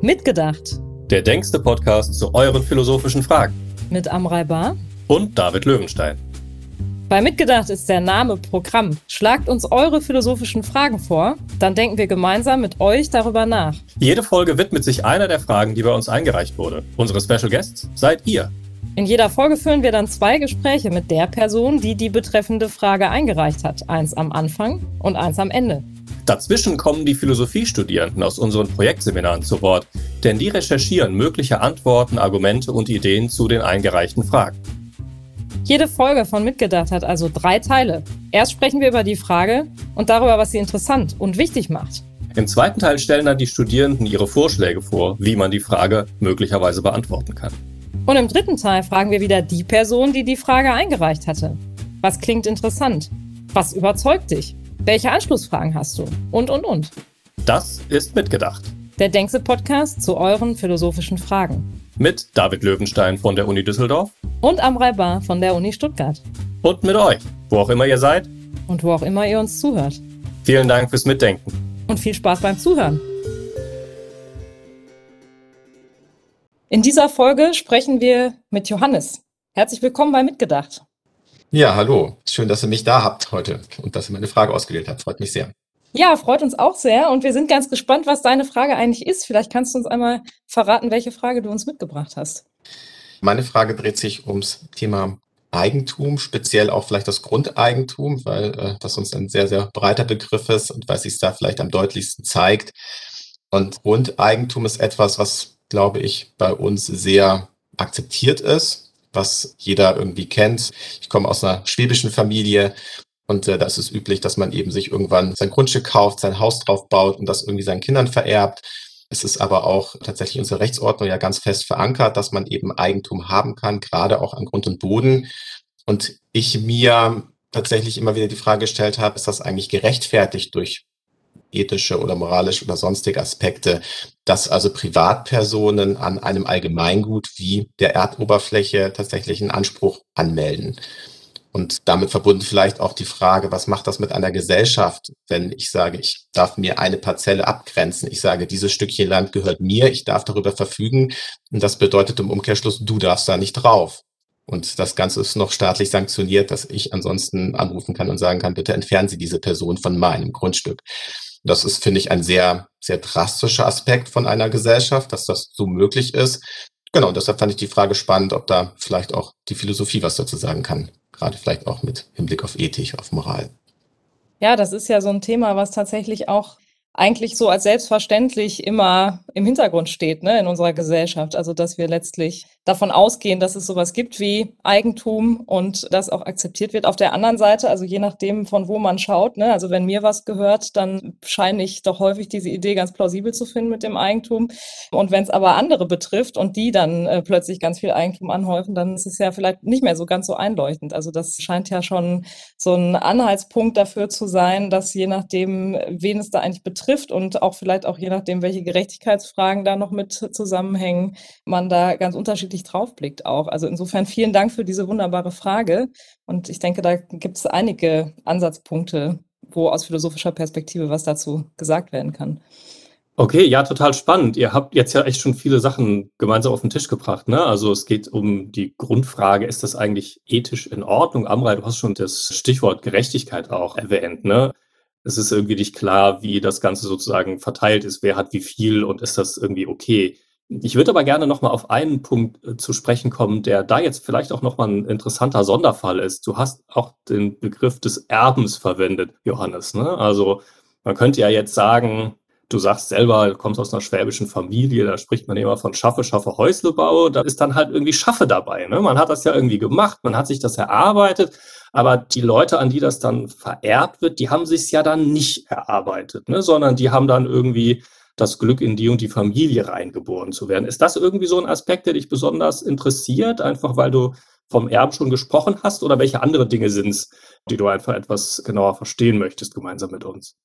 Mitgedacht. Der denkste Podcast zu euren philosophischen Fragen. Mit Amrei Bar. Und David Löwenstein. Bei Mitgedacht ist der Name Programm. Schlagt uns eure philosophischen Fragen vor, dann denken wir gemeinsam mit euch darüber nach. Jede Folge widmet sich einer der Fragen, die bei uns eingereicht wurde. Unsere Special Guests seid ihr. In jeder Folge führen wir dann zwei Gespräche mit der Person, die die betreffende Frage eingereicht hat. Eins am Anfang und eins am Ende. Dazwischen kommen die Philosophiestudierenden aus unseren Projektseminaren zu Wort, denn die recherchieren mögliche Antworten, Argumente und Ideen zu den eingereichten Fragen. Jede Folge von Mitgedacht hat also drei Teile. Erst sprechen wir über die Frage und darüber, was sie interessant und wichtig macht. Im zweiten Teil stellen dann die Studierenden ihre Vorschläge vor, wie man die Frage möglicherweise beantworten kann. Und im dritten Teil fragen wir wieder die Person, die die Frage eingereicht hatte. Was klingt interessant? Was überzeugt dich? Welche Anschlussfragen hast du? Und, und, und. Das ist Mitgedacht. Der Denkse-Podcast zu euren philosophischen Fragen. Mit David Löwenstein von der Uni Düsseldorf. Und Amrei Bar von der Uni Stuttgart. Und mit euch, wo auch immer ihr seid. Und wo auch immer ihr uns zuhört. Vielen Dank fürs Mitdenken. Und viel Spaß beim Zuhören. In dieser Folge sprechen wir mit Johannes. Herzlich willkommen bei Mitgedacht. Ja, hallo. Schön, dass ihr mich da habt heute und dass ihr meine Frage ausgewählt habt. Freut mich sehr. Ja, freut uns auch sehr und wir sind ganz gespannt, was deine Frage eigentlich ist. Vielleicht kannst du uns einmal verraten, welche Frage du uns mitgebracht hast. Meine Frage dreht sich ums Thema Eigentum, speziell auch vielleicht das Grundeigentum, weil äh, das uns ein sehr, sehr breiter Begriff ist und weil sich da vielleicht am deutlichsten zeigt. Und Grundeigentum ist etwas, was, glaube ich, bei uns sehr akzeptiert ist, was jeder irgendwie kennt. Ich komme aus einer schwäbischen Familie und äh, da ist es üblich, dass man eben sich irgendwann sein Grundstück kauft, sein Haus drauf baut und das irgendwie seinen Kindern vererbt. Es ist aber auch tatsächlich unsere Rechtsordnung ja ganz fest verankert, dass man eben Eigentum haben kann, gerade auch an Grund und Boden. Und ich mir tatsächlich immer wieder die Frage gestellt habe, ist das eigentlich gerechtfertigt durch ethische oder moralische oder sonstige Aspekte, dass also Privatpersonen an einem Allgemeingut wie der Erdoberfläche tatsächlich einen Anspruch anmelden. Und damit verbunden vielleicht auch die Frage, was macht das mit einer Gesellschaft, wenn ich sage, ich darf mir eine Parzelle abgrenzen. Ich sage, dieses Stückchen Land gehört mir, ich darf darüber verfügen. Und das bedeutet im Umkehrschluss, du darfst da nicht drauf. Und das Ganze ist noch staatlich sanktioniert, dass ich ansonsten anrufen kann und sagen kann, bitte entfernen Sie diese Person von meinem Grundstück. Das ist, finde ich, ein sehr, sehr drastischer Aspekt von einer Gesellschaft, dass das so möglich ist. Genau, deshalb fand ich die Frage spannend, ob da vielleicht auch die Philosophie was dazu sagen kann gerade vielleicht auch mit Hinblick auf Ethik, auf Moral. Ja, das ist ja so ein Thema, was tatsächlich auch eigentlich so als selbstverständlich immer im Hintergrund steht ne, in unserer Gesellschaft. Also dass wir letztlich davon ausgehen, dass es sowas gibt wie Eigentum und das auch akzeptiert wird. Auf der anderen Seite, also je nachdem, von wo man schaut, ne, also wenn mir was gehört, dann scheine ich doch häufig diese Idee ganz plausibel zu finden mit dem Eigentum. Und wenn es aber andere betrifft und die dann äh, plötzlich ganz viel Eigentum anhäufen, dann ist es ja vielleicht nicht mehr so ganz so einleuchtend. Also das scheint ja schon so ein Anhaltspunkt dafür zu sein, dass je nachdem, wen es da eigentlich betrifft, trifft und auch vielleicht auch je nachdem, welche Gerechtigkeitsfragen da noch mit zusammenhängen, man da ganz unterschiedlich draufblickt auch. Also insofern vielen Dank für diese wunderbare Frage. Und ich denke, da gibt es einige Ansatzpunkte, wo aus philosophischer Perspektive was dazu gesagt werden kann. Okay, ja, total spannend. Ihr habt jetzt ja echt schon viele Sachen gemeinsam auf den Tisch gebracht. Ne? Also es geht um die Grundfrage, ist das eigentlich ethisch in Ordnung? Amrei, du hast schon das Stichwort Gerechtigkeit auch erwähnt. Ne? es ist irgendwie nicht klar, wie das Ganze sozusagen verteilt ist, wer hat wie viel und ist das irgendwie okay. Ich würde aber gerne nochmal auf einen Punkt äh, zu sprechen kommen, der da jetzt vielleicht auch nochmal ein interessanter Sonderfall ist. Du hast auch den Begriff des Erbens verwendet, Johannes. Ne? Also man könnte ja jetzt sagen, du sagst selber, du kommst aus einer schwäbischen Familie, da spricht man immer von Schaffe, Schaffe, Häuslebau, da ist dann halt irgendwie Schaffe dabei. Ne? Man hat das ja irgendwie gemacht, man hat sich das erarbeitet aber die Leute, an die das dann vererbt wird, die haben sich ja dann nicht erarbeitet, ne? sondern die haben dann irgendwie das Glück, in die und die Familie reingeboren zu werden. Ist das irgendwie so ein Aspekt, der dich besonders interessiert, einfach weil du vom Erben schon gesprochen hast? Oder welche andere Dinge sind es, die du einfach etwas genauer verstehen möchtest, gemeinsam mit uns?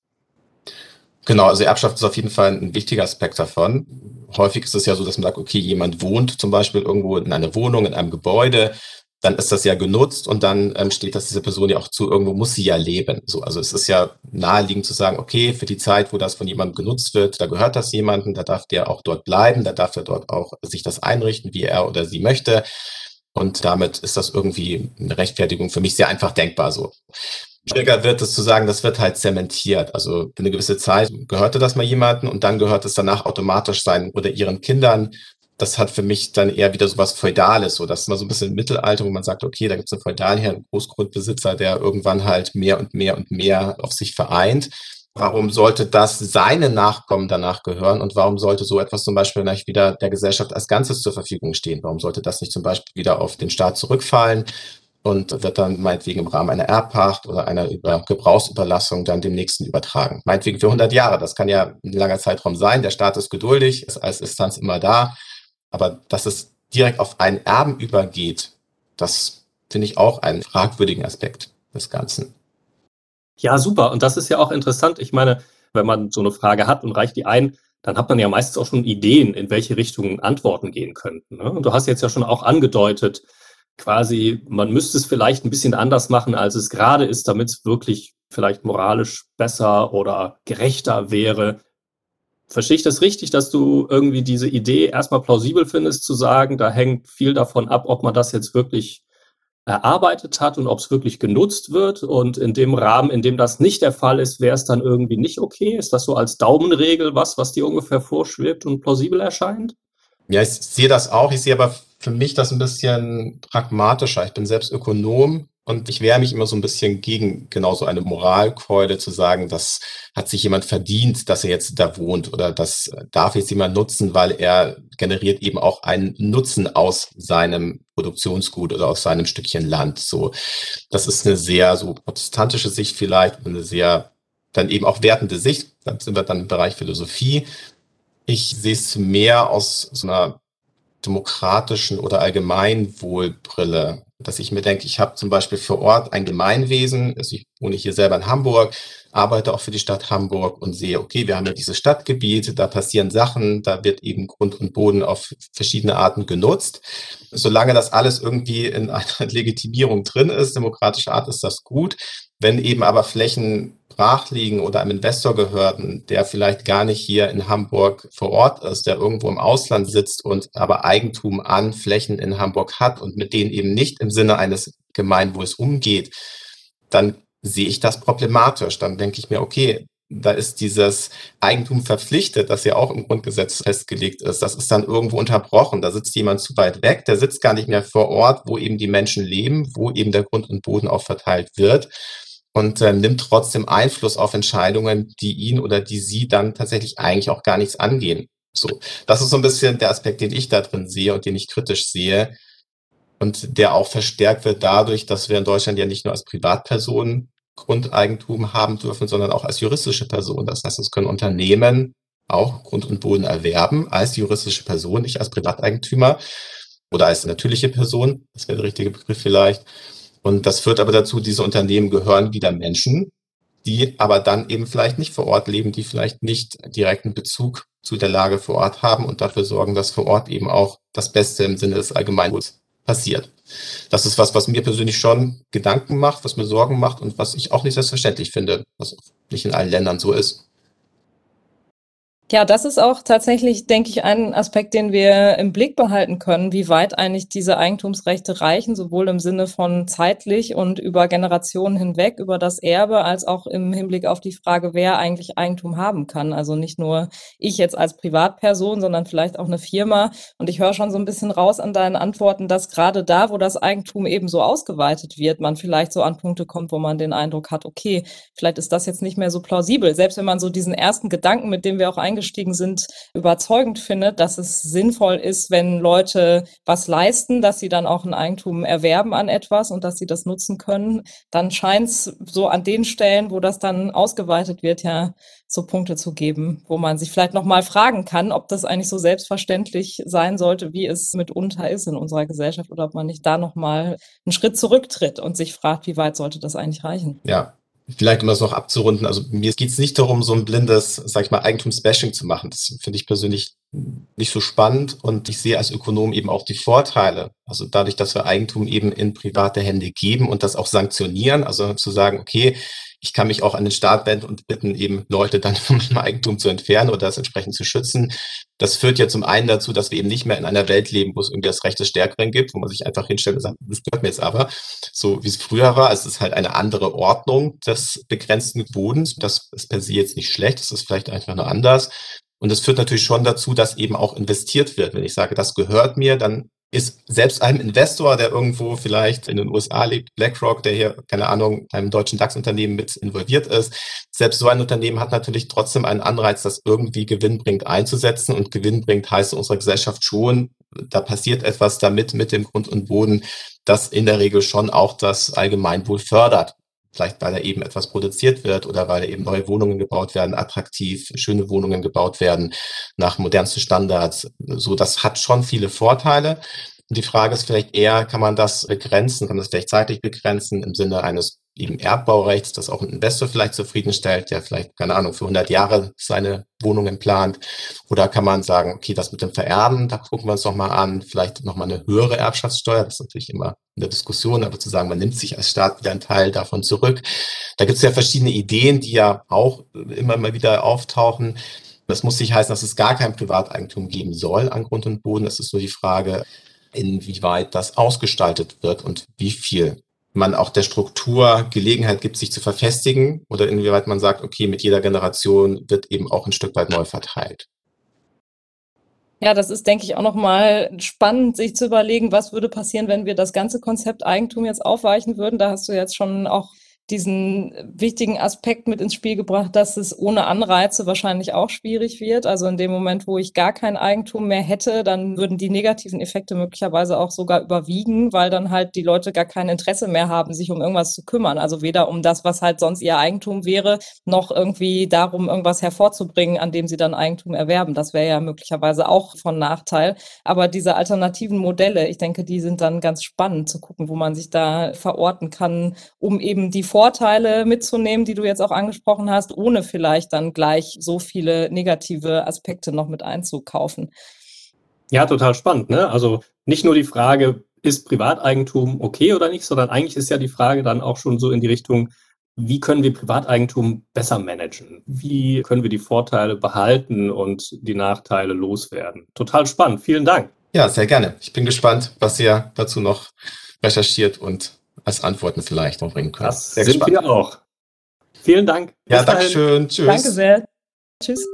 Genau, also Erbschaft ist auf jeden Fall ein wichtiger Aspekt davon. Häufig ist es ja so, dass man sagt, okay, jemand wohnt zum Beispiel irgendwo in einer Wohnung, in einem Gebäude, dann ist das ja genutzt und dann ähm, steht das dieser Person ja auch zu, irgendwo muss sie ja leben. So, also es ist ja naheliegend zu sagen, okay, für die Zeit, wo das von jemandem genutzt wird, da gehört das jemandem, da darf der auch dort bleiben, da darf er dort auch sich das einrichten, wie er oder sie möchte. Und damit ist das irgendwie eine Rechtfertigung für mich sehr einfach denkbar so. Schwieriger wird es zu sagen, das wird halt zementiert. Also für eine gewisse Zeit gehörte das mal jemanden und dann gehört es danach automatisch sein oder ihren Kindern das hat für mich dann eher wieder so was Feudales, so das ist mal so ein bisschen Mittelalter, wo man sagt, okay, da gibt es einen Feudalherr, einen Großgrundbesitzer, der irgendwann halt mehr und mehr und mehr auf sich vereint. Warum sollte das seine Nachkommen danach gehören und warum sollte so etwas zum Beispiel nicht wieder der Gesellschaft als Ganzes zur Verfügung stehen? Warum sollte das nicht zum Beispiel wieder auf den Staat zurückfallen und wird dann meinetwegen im Rahmen einer Erbpacht oder einer Über Gebrauchsüberlassung dann dem Nächsten übertragen? Meinetwegen für 100 Jahre, das kann ja ein langer Zeitraum sein. Der Staat ist geduldig, ist als Instanz immer da aber dass es direkt auf einen Erben übergeht, das finde ich auch einen fragwürdigen Aspekt des Ganzen. Ja, super. Und das ist ja auch interessant. Ich meine, wenn man so eine Frage hat und reicht die ein, dann hat man ja meistens auch schon Ideen, in welche Richtung Antworten gehen könnten. Ne? Und du hast jetzt ja schon auch angedeutet, quasi, man müsste es vielleicht ein bisschen anders machen, als es gerade ist, damit es wirklich vielleicht moralisch besser oder gerechter wäre. Verstehe ich das richtig, dass du irgendwie diese Idee erstmal plausibel findest, zu sagen, da hängt viel davon ab, ob man das jetzt wirklich erarbeitet hat und ob es wirklich genutzt wird. Und in dem Rahmen, in dem das nicht der Fall ist, wäre es dann irgendwie nicht okay? Ist das so als Daumenregel was, was dir ungefähr vorschwebt und plausibel erscheint? Ja, ich sehe das auch. Ich sehe aber für mich das ein bisschen pragmatischer. Ich bin selbst Ökonom und ich wehre mich immer so ein bisschen gegen genau so eine Moralkeule zu sagen, das hat sich jemand verdient, dass er jetzt da wohnt oder das darf jetzt jemand nutzen, weil er generiert eben auch einen Nutzen aus seinem Produktionsgut oder aus seinem Stückchen Land. So, das ist eine sehr so protestantische Sicht vielleicht, eine sehr dann eben auch wertende Sicht. Dann sind wir dann im Bereich Philosophie. Ich sehe es mehr aus so einer demokratischen oder Allgemeinwohlbrille dass ich mir denke, ich habe zum Beispiel vor Ort ein Gemeinwesen, also ich wohne hier selber in Hamburg, arbeite auch für die Stadt Hamburg und sehe, okay, wir haben ja dieses Stadtgebiet, da passieren Sachen, da wird eben Grund und Boden auf verschiedene Arten genutzt. Solange das alles irgendwie in einer Legitimierung drin ist, demokratischer Art, ist das gut. Wenn eben aber Flächen brach liegen oder einem Investor gehörten, der vielleicht gar nicht hier in Hamburg vor Ort ist, der irgendwo im Ausland sitzt und aber Eigentum an Flächen in Hamburg hat und mit denen eben nicht im Sinne eines Gemeinwohls umgeht, dann sehe ich das problematisch. Dann denke ich mir, okay, da ist dieses Eigentum verpflichtet, das ja auch im Grundgesetz festgelegt ist. Das ist dann irgendwo unterbrochen. Da sitzt jemand zu weit weg, der sitzt gar nicht mehr vor Ort, wo eben die Menschen leben, wo eben der Grund und Boden auch verteilt wird und äh, nimmt trotzdem Einfluss auf Entscheidungen, die ihn oder die sie dann tatsächlich eigentlich auch gar nichts angehen. So, das ist so ein bisschen der Aspekt, den ich da drin sehe und den ich kritisch sehe und der auch verstärkt wird dadurch, dass wir in Deutschland ja nicht nur als Privatpersonen Grundeigentum haben dürfen, sondern auch als juristische Person. Das heißt, es können Unternehmen auch Grund und Boden erwerben als juristische Person, nicht als Privateigentümer oder als natürliche Person. Das wäre der richtige Begriff vielleicht. Und das führt aber dazu, diese Unternehmen gehören wieder Menschen, die aber dann eben vielleicht nicht vor Ort leben, die vielleicht nicht direkten Bezug zu der Lage vor Ort haben und dafür sorgen, dass vor Ort eben auch das Beste im Sinne des Allgemeinwohls passiert. Das ist was, was mir persönlich schon Gedanken macht, was mir Sorgen macht und was ich auch nicht selbstverständlich finde, was nicht in allen Ländern so ist. Ja, das ist auch tatsächlich, denke ich, ein Aspekt, den wir im Blick behalten können, wie weit eigentlich diese Eigentumsrechte reichen, sowohl im Sinne von zeitlich und über Generationen hinweg, über das Erbe, als auch im Hinblick auf die Frage, wer eigentlich Eigentum haben kann. Also nicht nur ich jetzt als Privatperson, sondern vielleicht auch eine Firma. Und ich höre schon so ein bisschen raus an deinen Antworten, dass gerade da, wo das Eigentum eben so ausgeweitet wird, man vielleicht so an Punkte kommt, wo man den Eindruck hat, okay, vielleicht ist das jetzt nicht mehr so plausibel. Selbst wenn man so diesen ersten Gedanken, mit dem wir auch eingeschrieben eingestiegen sind, überzeugend findet, dass es sinnvoll ist, wenn Leute was leisten, dass sie dann auch ein Eigentum erwerben an etwas und dass sie das nutzen können, dann scheint es so an den Stellen, wo das dann ausgeweitet wird, ja so Punkte zu geben, wo man sich vielleicht noch mal fragen kann, ob das eigentlich so selbstverständlich sein sollte, wie es mitunter ist in unserer Gesellschaft oder ob man nicht da noch mal einen Schritt zurücktritt und sich fragt, wie weit sollte das eigentlich reichen? Ja, Vielleicht um das noch abzurunden, also mir geht es nicht darum, so ein blindes, sag ich mal, Eigentumsbashing zu machen. Das finde ich persönlich nicht so spannend und ich sehe als Ökonom eben auch die Vorteile. Also dadurch, dass wir Eigentum eben in private Hände geben und das auch sanktionieren, also zu sagen, okay, ich kann mich auch an den Staat wenden und bitten, eben Leute dann meinem Eigentum zu entfernen oder das entsprechend zu schützen. Das führt ja zum einen dazu, dass wir eben nicht mehr in einer Welt leben, wo es irgendwie das Recht des Stärkeren gibt, wo man sich einfach hinstellt und sagt, das gehört mir jetzt aber, so wie es früher war. Es ist halt eine andere Ordnung des begrenzten Bodens. Das ist per se jetzt nicht schlecht, das ist vielleicht einfach nur anders. Und das führt natürlich schon dazu, dass eben auch investiert wird. Wenn ich sage, das gehört mir, dann ist selbst einem Investor, der irgendwo vielleicht in den USA lebt, BlackRock, der hier, keine Ahnung, einem deutschen DAX-Unternehmen mit involviert ist, selbst so ein Unternehmen hat natürlich trotzdem einen Anreiz, das irgendwie gewinnbringend einzusetzen. Und gewinnbringend heißt in unserer Gesellschaft schon, da passiert etwas damit mit dem Grund und Boden, das in der Regel schon auch das Allgemeinwohl fördert. Vielleicht weil da eben etwas produziert wird oder weil eben neue Wohnungen gebaut werden, attraktiv, schöne Wohnungen gebaut werden nach modernsten Standards. So, das hat schon viele Vorteile. Die Frage ist vielleicht eher, kann man das begrenzen, kann man das vielleicht zeitlich begrenzen im Sinne eines eben Erbbaurechts, das auch ein Investor vielleicht zufriedenstellt, der vielleicht, keine Ahnung, für 100 Jahre seine Wohnungen plant. Oder kann man sagen, okay, das mit dem Vererben, da gucken wir uns nochmal an, vielleicht nochmal eine höhere Erbschaftssteuer, das ist natürlich immer in der Diskussion, aber zu sagen, man nimmt sich als Staat wieder einen Teil davon zurück. Da gibt es ja verschiedene Ideen, die ja auch immer mal wieder auftauchen. Das muss nicht heißen, dass es gar kein Privateigentum geben soll an Grund und Boden. Das ist nur die Frage, inwieweit das ausgestaltet wird und wie viel man auch der Struktur Gelegenheit gibt, sich zu verfestigen oder inwieweit man sagt, okay, mit jeder Generation wird eben auch ein Stück weit neu verteilt. Ja, das ist, denke ich, auch nochmal spannend, sich zu überlegen, was würde passieren, wenn wir das ganze Konzept Eigentum jetzt aufweichen würden. Da hast du jetzt schon auch diesen wichtigen Aspekt mit ins Spiel gebracht, dass es ohne Anreize wahrscheinlich auch schwierig wird. Also in dem Moment, wo ich gar kein Eigentum mehr hätte, dann würden die negativen Effekte möglicherweise auch sogar überwiegen, weil dann halt die Leute gar kein Interesse mehr haben, sich um irgendwas zu kümmern. Also weder um das, was halt sonst ihr Eigentum wäre, noch irgendwie darum, irgendwas hervorzubringen, an dem sie dann Eigentum erwerben. Das wäre ja möglicherweise auch von Nachteil. Aber diese alternativen Modelle, ich denke, die sind dann ganz spannend zu gucken, wo man sich da verorten kann, um eben die Vorteile mitzunehmen, die du jetzt auch angesprochen hast, ohne vielleicht dann gleich so viele negative Aspekte noch mit einzukaufen. Ja, total spannend. Ne? Also nicht nur die Frage, ist Privateigentum okay oder nicht, sondern eigentlich ist ja die Frage dann auch schon so in die Richtung, wie können wir Privateigentum besser managen? Wie können wir die Vorteile behalten und die Nachteile loswerden? Total spannend. Vielen Dank. Ja, sehr gerne. Ich bin gespannt, was ihr dazu noch recherchiert und als Antworten vielleicht noch bringen können. Das sehr sind gespannt. wir auch. Vielen Dank. Bis ja, danke schön. Tschüss. Danke sehr. Tschüss.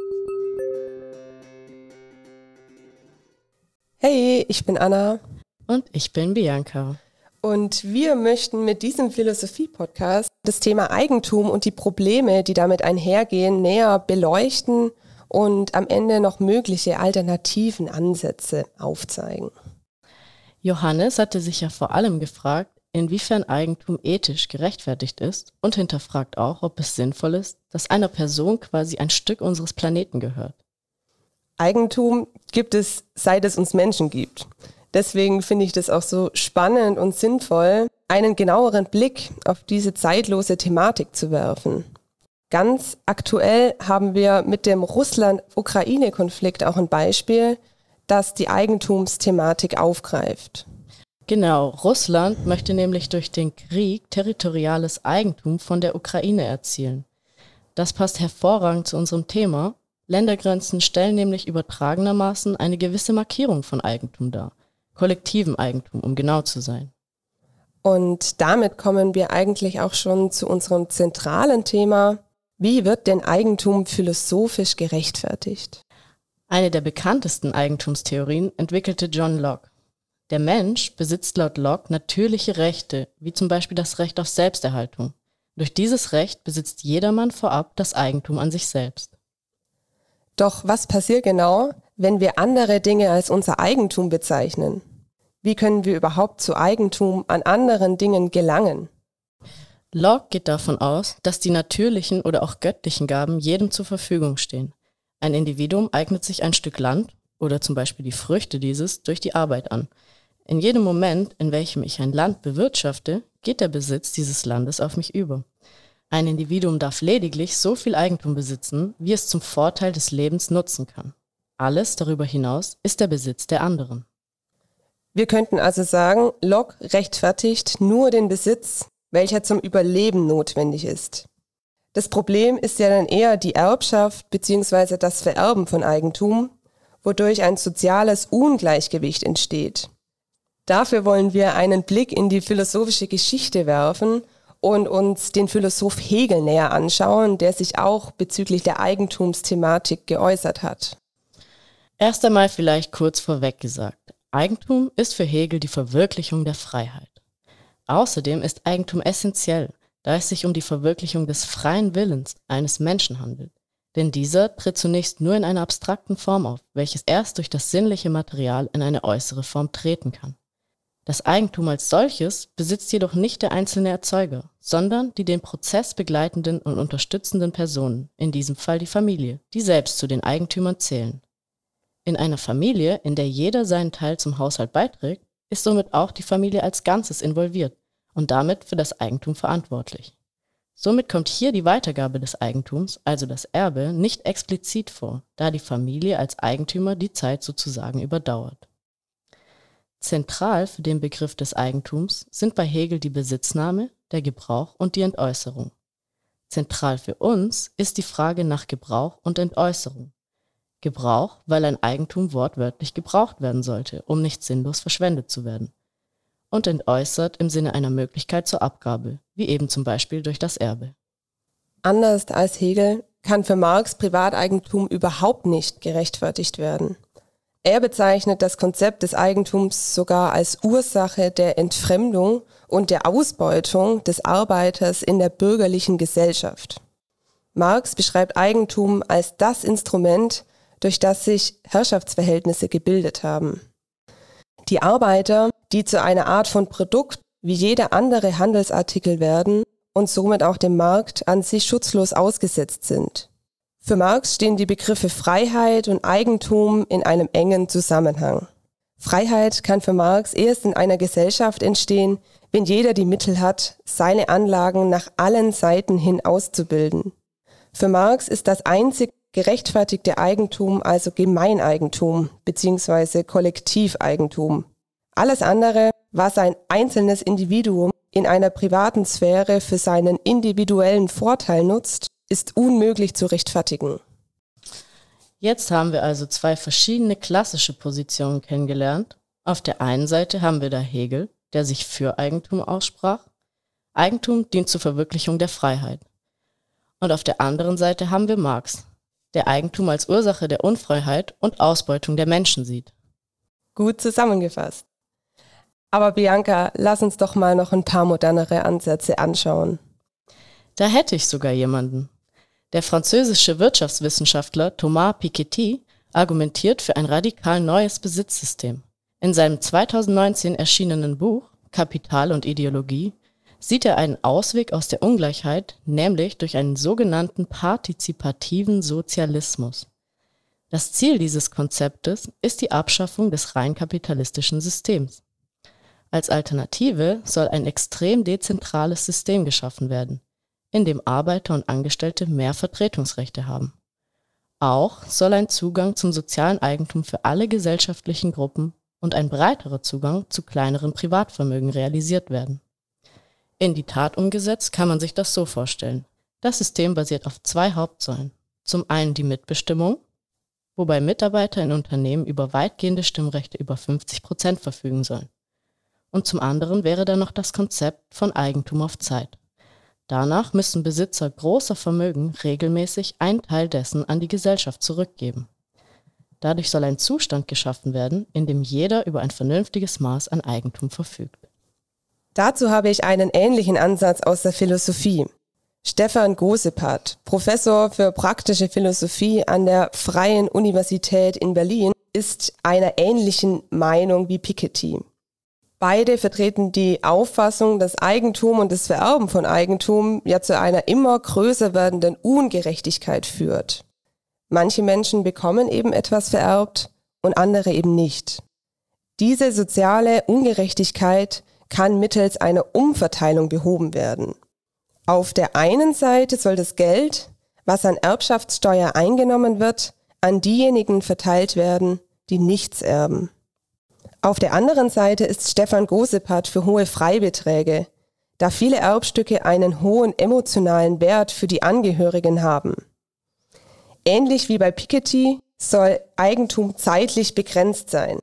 Hey, ich bin Anna. Und ich bin Bianca. Und wir möchten mit diesem Philosophie-Podcast das Thema Eigentum und die Probleme, die damit einhergehen, näher beleuchten und am Ende noch mögliche alternativen Ansätze aufzeigen. Johannes hatte sich ja vor allem gefragt, inwiefern Eigentum ethisch gerechtfertigt ist und hinterfragt auch, ob es sinnvoll ist, dass einer Person quasi ein Stück unseres Planeten gehört. Eigentum gibt es, seit es uns Menschen gibt. Deswegen finde ich das auch so spannend und sinnvoll, einen genaueren Blick auf diese zeitlose Thematik zu werfen. Ganz aktuell haben wir mit dem Russland-Ukraine-Konflikt auch ein Beispiel, das die Eigentumsthematik aufgreift. Genau, Russland möchte nämlich durch den Krieg territoriales Eigentum von der Ukraine erzielen. Das passt hervorragend zu unserem Thema. Ländergrenzen stellen nämlich übertragenermaßen eine gewisse Markierung von Eigentum dar. Kollektiven Eigentum, um genau zu sein. Und damit kommen wir eigentlich auch schon zu unserem zentralen Thema. Wie wird denn Eigentum philosophisch gerechtfertigt? Eine der bekanntesten Eigentumstheorien entwickelte John Locke. Der Mensch besitzt laut Locke natürliche Rechte, wie zum Beispiel das Recht auf Selbsterhaltung. Durch dieses Recht besitzt jedermann vorab das Eigentum an sich selbst. Doch was passiert genau, wenn wir andere Dinge als unser Eigentum bezeichnen? Wie können wir überhaupt zu Eigentum an anderen Dingen gelangen? Locke geht davon aus, dass die natürlichen oder auch göttlichen Gaben jedem zur Verfügung stehen. Ein Individuum eignet sich ein Stück Land oder zum Beispiel die Früchte dieses durch die Arbeit an. In jedem Moment, in welchem ich ein Land bewirtschafte, geht der Besitz dieses Landes auf mich über. Ein Individuum darf lediglich so viel Eigentum besitzen, wie es zum Vorteil des Lebens nutzen kann. Alles darüber hinaus ist der Besitz der anderen. Wir könnten also sagen, Locke rechtfertigt nur den Besitz, welcher zum Überleben notwendig ist. Das Problem ist ja dann eher die Erbschaft bzw. das Vererben von Eigentum, wodurch ein soziales Ungleichgewicht entsteht. Dafür wollen wir einen Blick in die philosophische Geschichte werfen und uns den Philosoph Hegel näher anschauen, der sich auch bezüglich der Eigentumsthematik geäußert hat. Erst einmal vielleicht kurz vorweg gesagt. Eigentum ist für Hegel die Verwirklichung der Freiheit. Außerdem ist Eigentum essentiell, da es sich um die Verwirklichung des freien Willens eines Menschen handelt. Denn dieser tritt zunächst nur in einer abstrakten Form auf, welches erst durch das sinnliche Material in eine äußere Form treten kann. Das Eigentum als solches besitzt jedoch nicht der einzelne Erzeuger, sondern die den Prozess begleitenden und unterstützenden Personen, in diesem Fall die Familie, die selbst zu den Eigentümern zählen. In einer Familie, in der jeder seinen Teil zum Haushalt beiträgt, ist somit auch die Familie als Ganzes involviert und damit für das Eigentum verantwortlich. Somit kommt hier die Weitergabe des Eigentums, also das Erbe, nicht explizit vor, da die Familie als Eigentümer die Zeit sozusagen überdauert. Zentral für den Begriff des Eigentums sind bei Hegel die Besitznahme, der Gebrauch und die Entäußerung. Zentral für uns ist die Frage nach Gebrauch und Entäußerung. Gebrauch, weil ein Eigentum wortwörtlich gebraucht werden sollte, um nicht sinnlos verschwendet zu werden und entäußert im Sinne einer Möglichkeit zur Abgabe, wie eben zum Beispiel durch das Erbe. Anders als Hegel kann für Marx Privateigentum überhaupt nicht gerechtfertigt werden. Er bezeichnet das Konzept des Eigentums sogar als Ursache der Entfremdung und der Ausbeutung des Arbeiters in der bürgerlichen Gesellschaft. Marx beschreibt Eigentum als das Instrument, durch das sich Herrschaftsverhältnisse gebildet haben. Die Arbeiter die zu einer Art von Produkt wie jeder andere Handelsartikel werden und somit auch dem Markt an sich schutzlos ausgesetzt sind. Für Marx stehen die Begriffe Freiheit und Eigentum in einem engen Zusammenhang. Freiheit kann für Marx erst in einer Gesellschaft entstehen, wenn jeder die Mittel hat, seine Anlagen nach allen Seiten hin auszubilden. Für Marx ist das einzig gerechtfertigte Eigentum also Gemeineigentum bzw. Kollektiveigentum. Alles andere, was ein einzelnes Individuum in einer privaten Sphäre für seinen individuellen Vorteil nutzt, ist unmöglich zu rechtfertigen. Jetzt haben wir also zwei verschiedene klassische Positionen kennengelernt. Auf der einen Seite haben wir da Hegel, der sich für Eigentum aussprach. Eigentum dient zur Verwirklichung der Freiheit. Und auf der anderen Seite haben wir Marx, der Eigentum als Ursache der Unfreiheit und Ausbeutung der Menschen sieht. Gut zusammengefasst. Aber Bianca, lass uns doch mal noch ein paar modernere Ansätze anschauen. Da hätte ich sogar jemanden. Der französische Wirtschaftswissenschaftler Thomas Piketty argumentiert für ein radikal neues Besitzsystem. In seinem 2019 erschienenen Buch Kapital und Ideologie sieht er einen Ausweg aus der Ungleichheit, nämlich durch einen sogenannten partizipativen Sozialismus. Das Ziel dieses Konzeptes ist die Abschaffung des rein kapitalistischen Systems. Als Alternative soll ein extrem dezentrales System geschaffen werden, in dem Arbeiter und Angestellte mehr Vertretungsrechte haben. Auch soll ein Zugang zum sozialen Eigentum für alle gesellschaftlichen Gruppen und ein breiterer Zugang zu kleineren Privatvermögen realisiert werden. In die Tat umgesetzt kann man sich das so vorstellen. Das System basiert auf zwei Hauptsäulen. Zum einen die Mitbestimmung, wobei Mitarbeiter in Unternehmen über weitgehende Stimmrechte über 50 Prozent verfügen sollen und zum anderen wäre da noch das Konzept von Eigentum auf Zeit. Danach müssen Besitzer großer Vermögen regelmäßig einen Teil dessen an die Gesellschaft zurückgeben. Dadurch soll ein Zustand geschaffen werden, in dem jeder über ein vernünftiges Maß an Eigentum verfügt. Dazu habe ich einen ähnlichen Ansatz aus der Philosophie. Stefan Gosepat, Professor für praktische Philosophie an der Freien Universität in Berlin, ist einer ähnlichen Meinung wie Piketty. Beide vertreten die Auffassung, dass Eigentum und das Vererben von Eigentum ja zu einer immer größer werdenden Ungerechtigkeit führt. Manche Menschen bekommen eben etwas vererbt und andere eben nicht. Diese soziale Ungerechtigkeit kann mittels einer Umverteilung behoben werden. Auf der einen Seite soll das Geld, was an Erbschaftssteuer eingenommen wird, an diejenigen verteilt werden, die nichts erben. Auf der anderen Seite ist Stefan Gosepart für hohe Freibeträge, da viele Erbstücke einen hohen emotionalen Wert für die Angehörigen haben. Ähnlich wie bei Piketty soll Eigentum zeitlich begrenzt sein.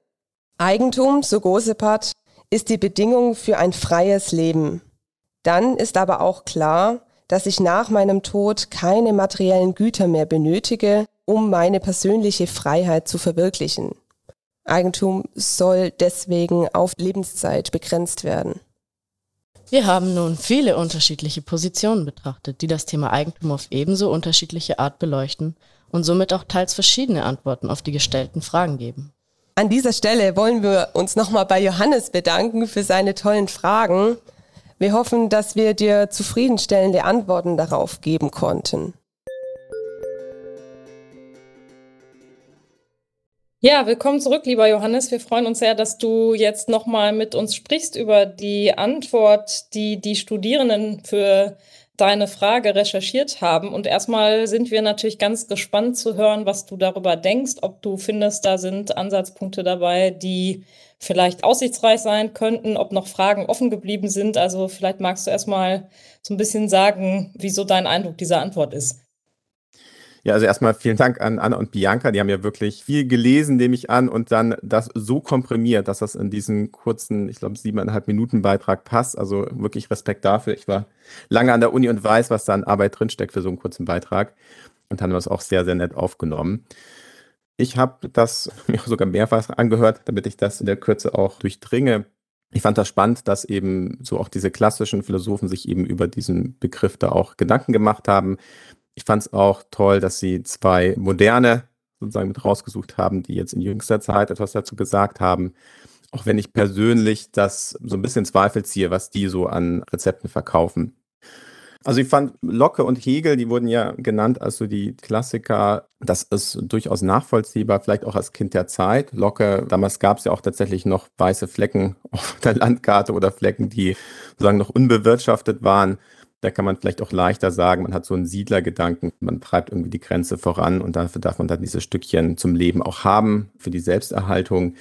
Eigentum, so Gosepart, ist die Bedingung für ein freies Leben. Dann ist aber auch klar, dass ich nach meinem Tod keine materiellen Güter mehr benötige, um meine persönliche Freiheit zu verwirklichen. Eigentum soll deswegen auf Lebenszeit begrenzt werden. Wir haben nun viele unterschiedliche Positionen betrachtet, die das Thema Eigentum auf ebenso unterschiedliche Art beleuchten und somit auch teils verschiedene Antworten auf die gestellten Fragen geben. An dieser Stelle wollen wir uns nochmal bei Johannes bedanken für seine tollen Fragen. Wir hoffen, dass wir dir zufriedenstellende Antworten darauf geben konnten. Ja, willkommen zurück, lieber Johannes. Wir freuen uns sehr, dass du jetzt nochmal mit uns sprichst über die Antwort, die die Studierenden für deine Frage recherchiert haben. Und erstmal sind wir natürlich ganz gespannt zu hören, was du darüber denkst, ob du findest, da sind Ansatzpunkte dabei, die vielleicht aussichtsreich sein könnten, ob noch Fragen offen geblieben sind. Also vielleicht magst du erstmal so ein bisschen sagen, wieso dein Eindruck dieser Antwort ist. Ja, also erstmal vielen Dank an Anna und Bianca. Die haben ja wirklich viel gelesen, nehme ich an, und dann das so komprimiert, dass das in diesen kurzen, ich glaube, siebeneinhalb Minuten Beitrag passt. Also wirklich Respekt dafür. Ich war lange an der Uni und weiß, was da an Arbeit drinsteckt für so einen kurzen Beitrag und haben das auch sehr, sehr nett aufgenommen. Ich habe das mir sogar mehrfach angehört, damit ich das in der Kürze auch durchdringe. Ich fand das spannend, dass eben so auch diese klassischen Philosophen sich eben über diesen Begriff da auch Gedanken gemacht haben. Ich fand es auch toll, dass sie zwei moderne sozusagen mit rausgesucht haben, die jetzt in jüngster Zeit etwas dazu gesagt haben. Auch wenn ich persönlich das so ein bisschen Zweifel ziehe, was die so an Rezepten verkaufen. Also ich fand Locke und Hegel, die wurden ja genannt als so die Klassiker. Das ist durchaus nachvollziehbar, vielleicht auch als Kind der Zeit. Locke, damals gab es ja auch tatsächlich noch weiße Flecken auf der Landkarte oder Flecken, die sozusagen noch unbewirtschaftet waren. Da kann man vielleicht auch leichter sagen, man hat so einen Siedlergedanken, man treibt irgendwie die Grenze voran und dafür darf man dann dieses Stückchen zum Leben auch haben, für die Selbsterhaltung.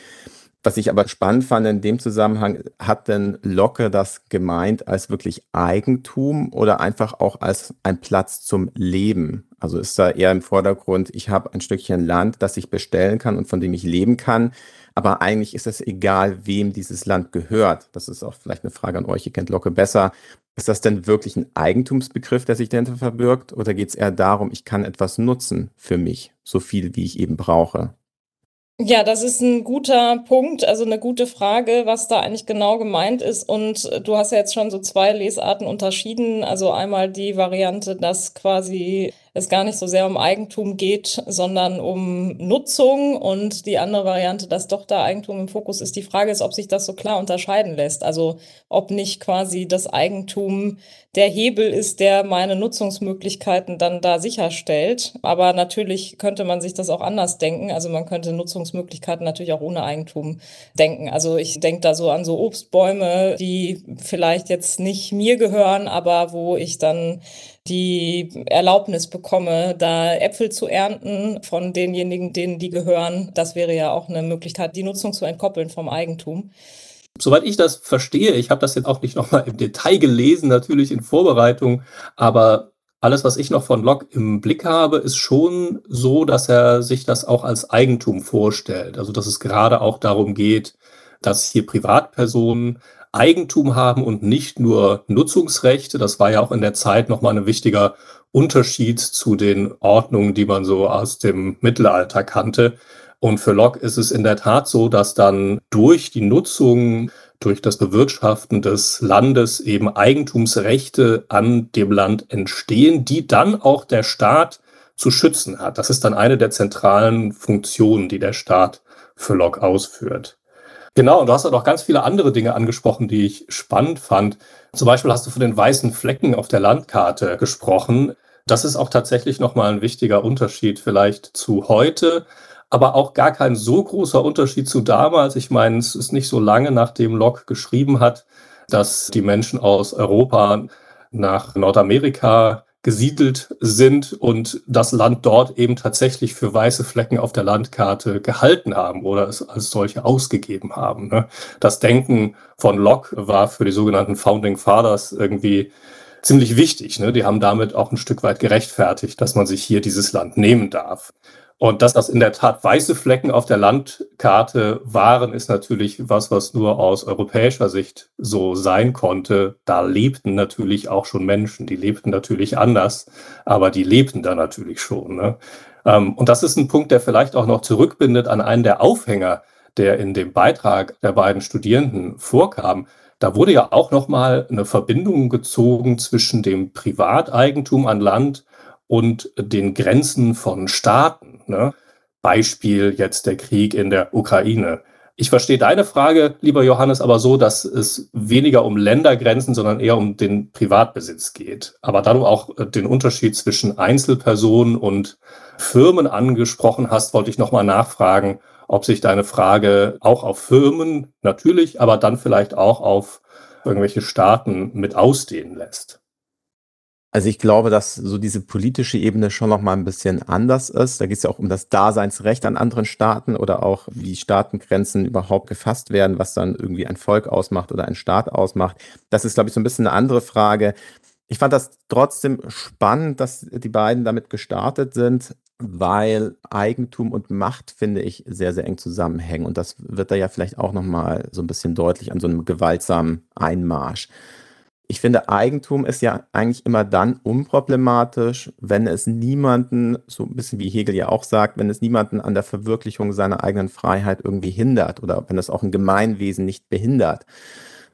Was ich aber spannend fand in dem Zusammenhang, hat denn Locke das gemeint als wirklich Eigentum oder einfach auch als ein Platz zum Leben? Also ist da eher im Vordergrund, ich habe ein Stückchen Land, das ich bestellen kann und von dem ich leben kann. Aber eigentlich ist es egal, wem dieses Land gehört. Das ist auch vielleicht eine Frage an euch, ihr kennt Locke besser. Ist das denn wirklich ein Eigentumsbegriff, der sich dahinter verbirgt? Oder geht es eher darum, ich kann etwas nutzen für mich, so viel, wie ich eben brauche? Ja, das ist ein guter Punkt, also eine gute Frage, was da eigentlich genau gemeint ist. Und äh, du hast ja jetzt schon so zwei Lesarten unterschieden. Also einmal die Variante, dass quasi es gar nicht so sehr um Eigentum geht, sondern um Nutzung. Und die andere Variante, dass doch da Eigentum im Fokus ist. Die Frage ist, ob sich das so klar unterscheiden lässt. Also ob nicht quasi das Eigentum der Hebel ist, der meine Nutzungsmöglichkeiten dann da sicherstellt. Aber natürlich könnte man sich das auch anders denken. Also man könnte Nutzungsmöglichkeiten natürlich auch ohne Eigentum denken. Also ich denke da so an so Obstbäume, die vielleicht jetzt nicht mir gehören, aber wo ich dann die Erlaubnis bekomme, da Äpfel zu ernten von denjenigen, denen die gehören. Das wäre ja auch eine Möglichkeit, die Nutzung zu entkoppeln vom Eigentum. Soweit ich das verstehe, ich habe das jetzt auch nicht nochmal im Detail gelesen, natürlich in Vorbereitung, aber alles, was ich noch von Locke im Blick habe, ist schon so, dass er sich das auch als Eigentum vorstellt. Also dass es gerade auch darum geht, dass hier Privatpersonen Eigentum haben und nicht nur Nutzungsrechte. Das war ja auch in der Zeit nochmal ein wichtiger Unterschied zu den Ordnungen, die man so aus dem Mittelalter kannte. Und für Locke ist es in der Tat so, dass dann durch die Nutzung, durch das Bewirtschaften des Landes eben Eigentumsrechte an dem Land entstehen, die dann auch der Staat zu schützen hat. Das ist dann eine der zentralen Funktionen, die der Staat für Locke ausführt. Genau, und du hast ja noch ganz viele andere Dinge angesprochen, die ich spannend fand. Zum Beispiel hast du von den weißen Flecken auf der Landkarte gesprochen. Das ist auch tatsächlich nochmal ein wichtiger Unterschied vielleicht zu heute, aber auch gar kein so großer Unterschied zu damals. Ich meine, es ist nicht so lange nachdem Locke geschrieben hat, dass die Menschen aus Europa nach Nordamerika gesiedelt sind und das Land dort eben tatsächlich für weiße Flecken auf der Landkarte gehalten haben oder es als solche ausgegeben haben. Ne? Das Denken von Locke war für die sogenannten Founding Fathers irgendwie ziemlich wichtig. Ne? Die haben damit auch ein Stück weit gerechtfertigt, dass man sich hier dieses Land nehmen darf. Und dass das in der Tat weiße Flecken auf der Landkarte waren, ist natürlich was, was nur aus europäischer Sicht so sein konnte. Da lebten natürlich auch schon Menschen, die lebten natürlich anders, aber die lebten da natürlich schon. Ne? Ähm, und das ist ein Punkt, der vielleicht auch noch zurückbindet an einen der Aufhänger, der in dem Beitrag der beiden Studierenden vorkam. Da wurde ja auch noch mal eine Verbindung gezogen zwischen dem Privateigentum an Land und den Grenzen von Staaten. Ne? Beispiel jetzt der Krieg in der Ukraine. Ich verstehe deine Frage, lieber Johannes, aber so, dass es weniger um Ländergrenzen, sondern eher um den Privatbesitz geht. Aber da du auch äh, den Unterschied zwischen Einzelpersonen und Firmen angesprochen hast, wollte ich nochmal nachfragen, ob sich deine Frage auch auf Firmen natürlich, aber dann vielleicht auch auf irgendwelche Staaten mit ausdehnen lässt. Also ich glaube, dass so diese politische Ebene schon noch mal ein bisschen anders ist. Da geht es ja auch um das Daseinsrecht an anderen Staaten oder auch, wie Staatengrenzen überhaupt gefasst werden, was dann irgendwie ein Volk ausmacht oder ein Staat ausmacht. Das ist, glaube ich, so ein bisschen eine andere Frage. Ich fand das trotzdem spannend, dass die beiden damit gestartet sind, weil Eigentum und Macht, finde ich, sehr, sehr eng zusammenhängen. Und das wird da ja vielleicht auch noch mal so ein bisschen deutlich an so einem gewaltsamen Einmarsch ich finde, Eigentum ist ja eigentlich immer dann unproblematisch, wenn es niemanden, so ein bisschen wie Hegel ja auch sagt, wenn es niemanden an der Verwirklichung seiner eigenen Freiheit irgendwie hindert oder wenn es auch ein Gemeinwesen nicht behindert.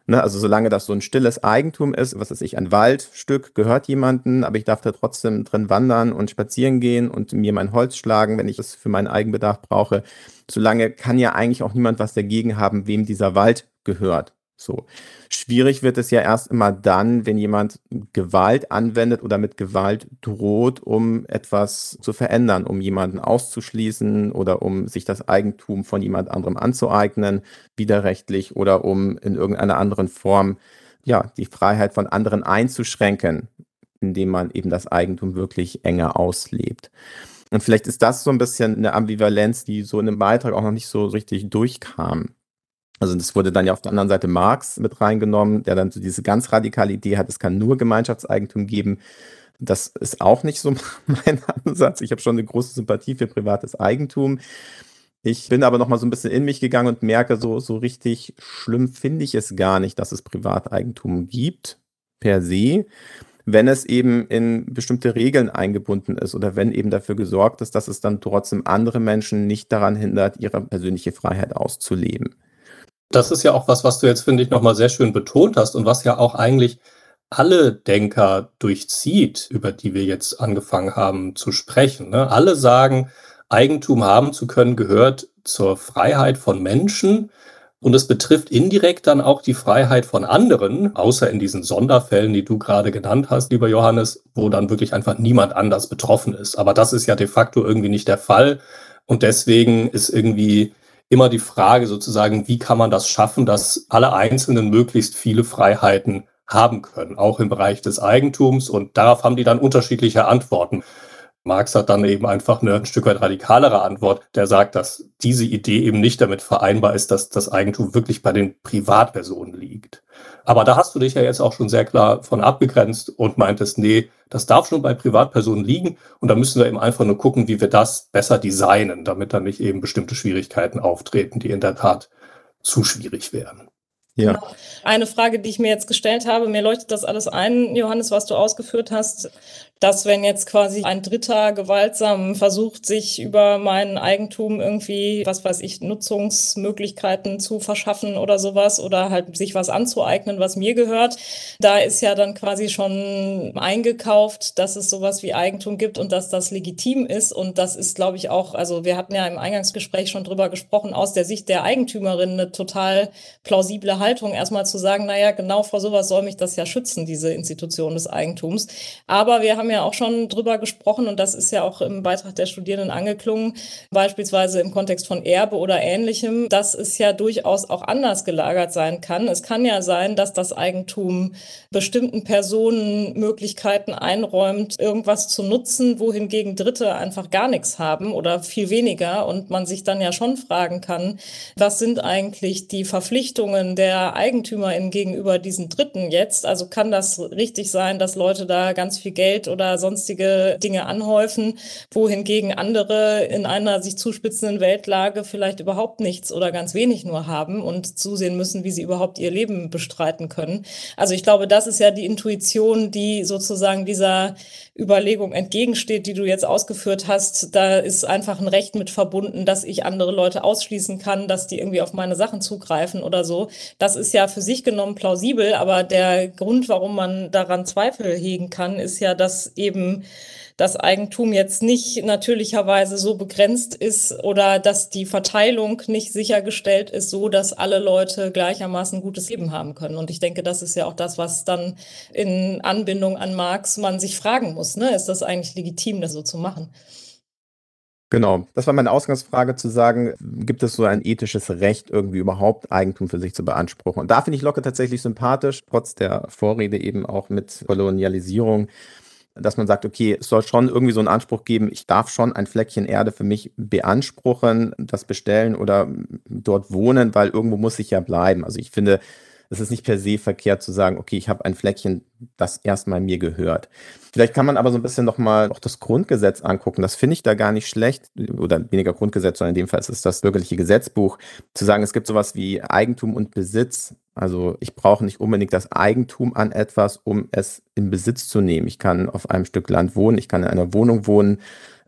Ne, also solange das so ein stilles Eigentum ist, was weiß ich, ein Waldstück gehört jemandem, aber ich darf da trotzdem drin wandern und spazieren gehen und mir mein Holz schlagen, wenn ich es für meinen Eigenbedarf brauche, solange kann ja eigentlich auch niemand was dagegen haben, wem dieser Wald gehört. So. Schwierig wird es ja erst immer dann, wenn jemand Gewalt anwendet oder mit Gewalt droht, um etwas zu verändern, um jemanden auszuschließen oder um sich das Eigentum von jemand anderem anzueignen, widerrechtlich oder um in irgendeiner anderen Form ja, die Freiheit von anderen einzuschränken, indem man eben das Eigentum wirklich enger auslebt. Und vielleicht ist das so ein bisschen eine Ambivalenz, die so in dem Beitrag auch noch nicht so richtig durchkam. Also das wurde dann ja auf der anderen Seite Marx mit reingenommen, der dann so diese ganz radikale Idee hat, es kann nur Gemeinschaftseigentum geben. Das ist auch nicht so mein Ansatz. Ich habe schon eine große Sympathie für privates Eigentum. Ich bin aber noch mal so ein bisschen in mich gegangen und merke, so, so richtig schlimm finde ich es gar nicht, dass es Privateigentum gibt, per se, wenn es eben in bestimmte Regeln eingebunden ist oder wenn eben dafür gesorgt ist, dass es dann trotzdem andere Menschen nicht daran hindert, ihre persönliche Freiheit auszuleben. Das ist ja auch was, was du jetzt, finde ich, nochmal sehr schön betont hast und was ja auch eigentlich alle Denker durchzieht, über die wir jetzt angefangen haben zu sprechen. Ne? Alle sagen, Eigentum haben zu können gehört zur Freiheit von Menschen und es betrifft indirekt dann auch die Freiheit von anderen, außer in diesen Sonderfällen, die du gerade genannt hast, lieber Johannes, wo dann wirklich einfach niemand anders betroffen ist. Aber das ist ja de facto irgendwie nicht der Fall und deswegen ist irgendwie immer die Frage sozusagen, wie kann man das schaffen, dass alle Einzelnen möglichst viele Freiheiten haben können, auch im Bereich des Eigentums. Und darauf haben die dann unterschiedliche Antworten. Marx hat dann eben einfach eine ein Stück weit radikalere Antwort, der sagt, dass diese Idee eben nicht damit vereinbar ist, dass das Eigentum wirklich bei den Privatpersonen liegt. Aber da hast du dich ja jetzt auch schon sehr klar von abgegrenzt und meintest, nee, das darf schon bei Privatpersonen liegen und da müssen wir eben einfach nur gucken, wie wir das besser designen, damit dann nicht eben bestimmte Schwierigkeiten auftreten, die in der Tat zu schwierig wären. Ja. Genau. Eine Frage, die ich mir jetzt gestellt habe, mir leuchtet das alles ein, Johannes, was du ausgeführt hast dass wenn jetzt quasi ein Dritter gewaltsam versucht, sich über mein Eigentum irgendwie, was weiß ich, Nutzungsmöglichkeiten zu verschaffen oder sowas oder halt sich was anzueignen, was mir gehört, da ist ja dann quasi schon eingekauft, dass es sowas wie Eigentum gibt und dass das legitim ist. Und das ist, glaube ich, auch, also wir hatten ja im Eingangsgespräch schon drüber gesprochen, aus der Sicht der Eigentümerin eine total plausible Haltung, erstmal zu sagen, naja, genau vor sowas soll mich das ja schützen, diese Institution des Eigentums. Aber wir haben haben ja auch schon drüber gesprochen und das ist ja auch im Beitrag der Studierenden angeklungen, beispielsweise im Kontext von Erbe oder ähnlichem, dass es ja durchaus auch anders gelagert sein kann. Es kann ja sein, dass das Eigentum bestimmten Personen Möglichkeiten einräumt, irgendwas zu nutzen, wohingegen Dritte einfach gar nichts haben oder viel weniger und man sich dann ja schon fragen kann, was sind eigentlich die Verpflichtungen der Eigentümerin gegenüber diesen Dritten jetzt? Also kann das richtig sein, dass Leute da ganz viel Geld oder sonstige Dinge anhäufen, wohingegen andere in einer sich zuspitzenden Weltlage vielleicht überhaupt nichts oder ganz wenig nur haben und zusehen müssen, wie sie überhaupt ihr Leben bestreiten können. Also ich glaube, das ist ja die Intuition, die sozusagen dieser Überlegung entgegensteht, die du jetzt ausgeführt hast. Da ist einfach ein Recht mit verbunden, dass ich andere Leute ausschließen kann, dass die irgendwie auf meine Sachen zugreifen oder so. Das ist ja für sich genommen plausibel, aber der Grund, warum man daran Zweifel hegen kann, ist ja, dass eben das Eigentum jetzt nicht natürlicherweise so begrenzt ist oder dass die Verteilung nicht sichergestellt ist, so dass alle Leute gleichermaßen ein gutes Leben haben können. Und ich denke, das ist ja auch das, was dann in Anbindung an Marx man sich fragen muss. Ne? Ist das eigentlich legitim, das so zu machen? Genau, das war meine Ausgangsfrage zu sagen, gibt es so ein ethisches Recht, irgendwie überhaupt Eigentum für sich zu beanspruchen? Und da finde ich Locke tatsächlich sympathisch, trotz der Vorrede eben auch mit Kolonialisierung dass man sagt, okay, es soll schon irgendwie so einen Anspruch geben, ich darf schon ein Fleckchen Erde für mich beanspruchen, das bestellen oder dort wohnen, weil irgendwo muss ich ja bleiben. Also ich finde, es ist nicht per se verkehrt zu sagen, okay, ich habe ein Fleckchen, das erstmal mir gehört. Vielleicht kann man aber so ein bisschen nochmal auch das Grundgesetz angucken. Das finde ich da gar nicht schlecht, oder weniger Grundgesetz, sondern in dem Fall ist es das bürgerliche Gesetzbuch, zu sagen, es gibt sowas wie Eigentum und Besitz. Also ich brauche nicht unbedingt das Eigentum an etwas, um es in Besitz zu nehmen. Ich kann auf einem Stück Land wohnen, ich kann in einer Wohnung wohnen,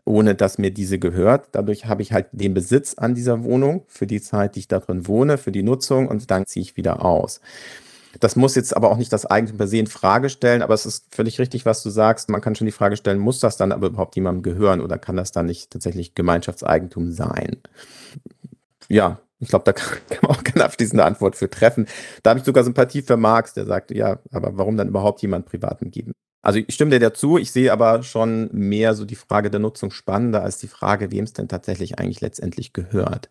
ohne dass mir diese gehört. Dadurch habe ich halt den Besitz an dieser Wohnung für die Zeit, die ich da drin wohne, für die Nutzung und dann ziehe ich wieder aus. Das muss jetzt aber auch nicht das Eigentum per se in Frage stellen, aber es ist völlig richtig, was du sagst. Man kann schon die Frage stellen, muss das dann aber überhaupt jemandem gehören oder kann das dann nicht tatsächlich Gemeinschaftseigentum sein? Ja, ich glaube, da kann, man auch keine abschließende Antwort für treffen. Da habe ich sogar Sympathie für Marx, der sagt, ja, aber warum dann überhaupt jemand Privaten geben? Also ich stimme dir dazu, ich sehe aber schon mehr so die Frage der Nutzung spannender als die Frage, wem es denn tatsächlich eigentlich letztendlich gehört.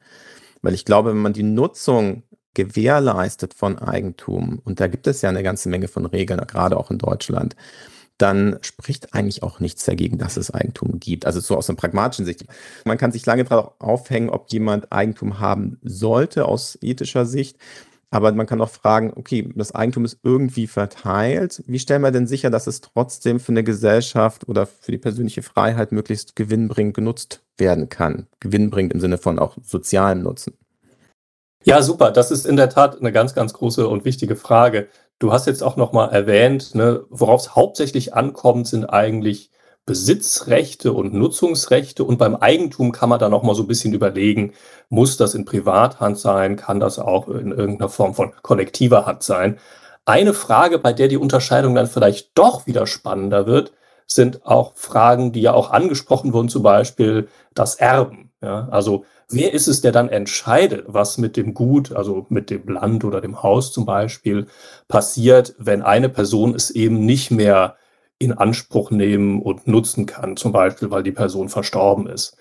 Weil ich glaube, wenn man die Nutzung gewährleistet von Eigentum, und da gibt es ja eine ganze Menge von Regeln, gerade auch in Deutschland, dann spricht eigentlich auch nichts dagegen, dass es Eigentum gibt. Also so aus einer pragmatischen Sicht. Man kann sich lange darauf aufhängen, ob jemand Eigentum haben sollte aus ethischer Sicht. Aber man kann auch fragen, okay, das Eigentum ist irgendwie verteilt. Wie stellen wir denn sicher, dass es trotzdem für eine Gesellschaft oder für die persönliche Freiheit möglichst gewinnbringend genutzt werden kann? Gewinnbringend im Sinne von auch sozialem Nutzen. Ja, super. Das ist in der Tat eine ganz, ganz große und wichtige Frage. Du hast jetzt auch nochmal erwähnt, ne, worauf es hauptsächlich ankommt, sind eigentlich Besitzrechte und Nutzungsrechte und beim Eigentum kann man da noch mal so ein bisschen überlegen, muss das in Privathand sein, kann das auch in irgendeiner Form von kollektiver Hand sein. Eine Frage, bei der die Unterscheidung dann vielleicht doch wieder spannender wird, sind auch Fragen, die ja auch angesprochen wurden, zum Beispiel das Erben. Ja, also wer ist es, der dann entscheidet, was mit dem Gut, also mit dem Land oder dem Haus zum Beispiel, passiert, wenn eine Person es eben nicht mehr in Anspruch nehmen und nutzen kann, zum Beispiel, weil die Person verstorben ist.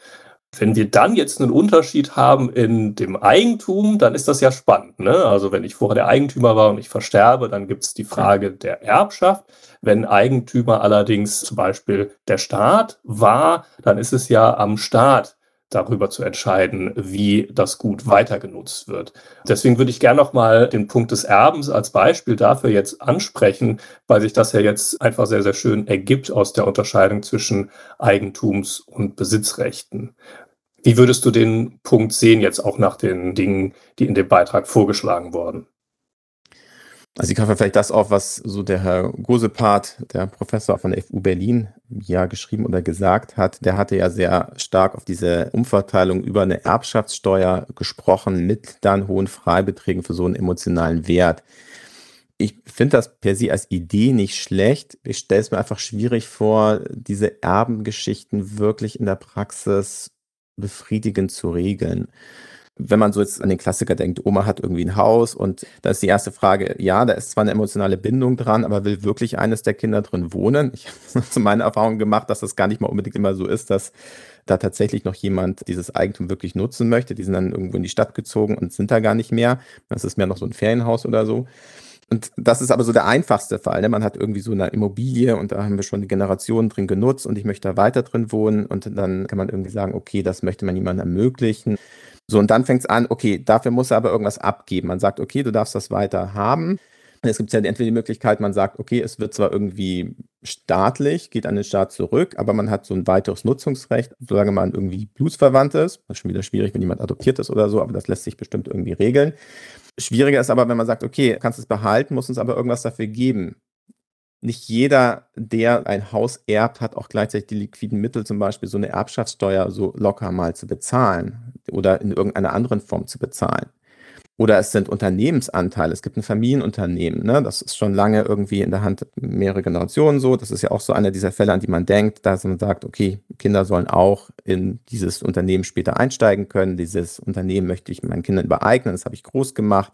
Wenn wir dann jetzt einen Unterschied haben in dem Eigentum, dann ist das ja spannend. Ne? Also wenn ich vorher der Eigentümer war und ich versterbe, dann gibt es die Frage der Erbschaft. Wenn Eigentümer allerdings zum Beispiel der Staat war, dann ist es ja am Staat, darüber zu entscheiden, wie das Gut weiter genutzt wird. Deswegen würde ich gerne noch mal den Punkt des Erbens als Beispiel dafür jetzt ansprechen, weil sich das ja jetzt einfach sehr, sehr schön ergibt aus der Unterscheidung zwischen Eigentums- und Besitzrechten. Wie würdest du den Punkt sehen jetzt auch nach den Dingen, die in dem Beitrag vorgeschlagen wurden? Also ich greife vielleicht das auf, was so der Herr Gosepart, der Professor von der FU Berlin, ja geschrieben oder gesagt hat. Der hatte ja sehr stark auf diese Umverteilung über eine Erbschaftssteuer gesprochen, mit dann hohen Freibeträgen für so einen emotionalen Wert. Ich finde das per se als Idee nicht schlecht. Ich stelle es mir einfach schwierig vor, diese Erbengeschichten wirklich in der Praxis befriedigend zu regeln. Wenn man so jetzt an den Klassiker denkt, Oma hat irgendwie ein Haus und da ist die erste Frage, ja, da ist zwar eine emotionale Bindung dran, aber will wirklich eines der Kinder drin wohnen? Ich habe zu meiner Erfahrung gemacht, dass das gar nicht mal unbedingt immer so ist, dass da tatsächlich noch jemand dieses Eigentum wirklich nutzen möchte. Die sind dann irgendwo in die Stadt gezogen und sind da gar nicht mehr. Das ist mehr noch so ein Ferienhaus oder so. Und das ist aber so der einfachste Fall. Ne? Man hat irgendwie so eine Immobilie und da haben wir schon die Generationen drin genutzt und ich möchte da weiter drin wohnen. Und dann kann man irgendwie sagen, okay, das möchte man jemandem ermöglichen. So, und dann fängt es an, okay, dafür muss er aber irgendwas abgeben. Man sagt, okay, du darfst das weiter haben. Es gibt ja entweder die Möglichkeit, man sagt, okay, es wird zwar irgendwie staatlich, geht an den Staat zurück, aber man hat so ein weiteres Nutzungsrecht, solange man irgendwie blutsverwandt ist. Das ist schon wieder schwierig, wenn jemand adoptiert ist oder so, aber das lässt sich bestimmt irgendwie regeln. Schwieriger ist aber, wenn man sagt, okay, kannst es behalten, muss uns aber irgendwas dafür geben. Nicht jeder, der ein Haus erbt, hat auch gleichzeitig die liquiden Mittel, zum Beispiel so eine Erbschaftssteuer so locker mal zu bezahlen oder in irgendeiner anderen Form zu bezahlen. Oder es sind Unternehmensanteile. Es gibt ein Familienunternehmen. Ne? Das ist schon lange irgendwie in der Hand mehrere Generationen so. Das ist ja auch so einer dieser Fälle, an die man denkt, dass man sagt, okay, Kinder sollen auch in dieses Unternehmen später einsteigen können. Dieses Unternehmen möchte ich meinen Kindern übereignen. Das habe ich groß gemacht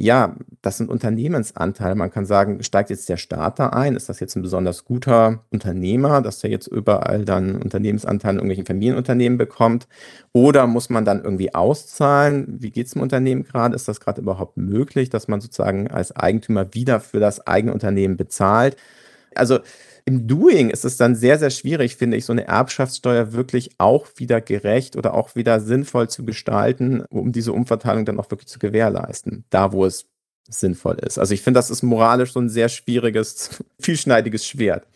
ja, das sind Unternehmensanteile. Man kann sagen, steigt jetzt der Staat da ein? Ist das jetzt ein besonders guter Unternehmer, dass der jetzt überall dann Unternehmensanteile in irgendwelchen Familienunternehmen bekommt? Oder muss man dann irgendwie auszahlen? Wie geht es dem Unternehmen gerade? Ist das gerade überhaupt möglich, dass man sozusagen als Eigentümer wieder für das eigene Unternehmen bezahlt? Also im Doing ist es dann sehr, sehr schwierig, finde ich, so eine Erbschaftssteuer wirklich auch wieder gerecht oder auch wieder sinnvoll zu gestalten, um diese Umverteilung dann auch wirklich zu gewährleisten, da wo es sinnvoll ist. Also ich finde, das ist moralisch so ein sehr schwieriges, vielschneidiges Schwert.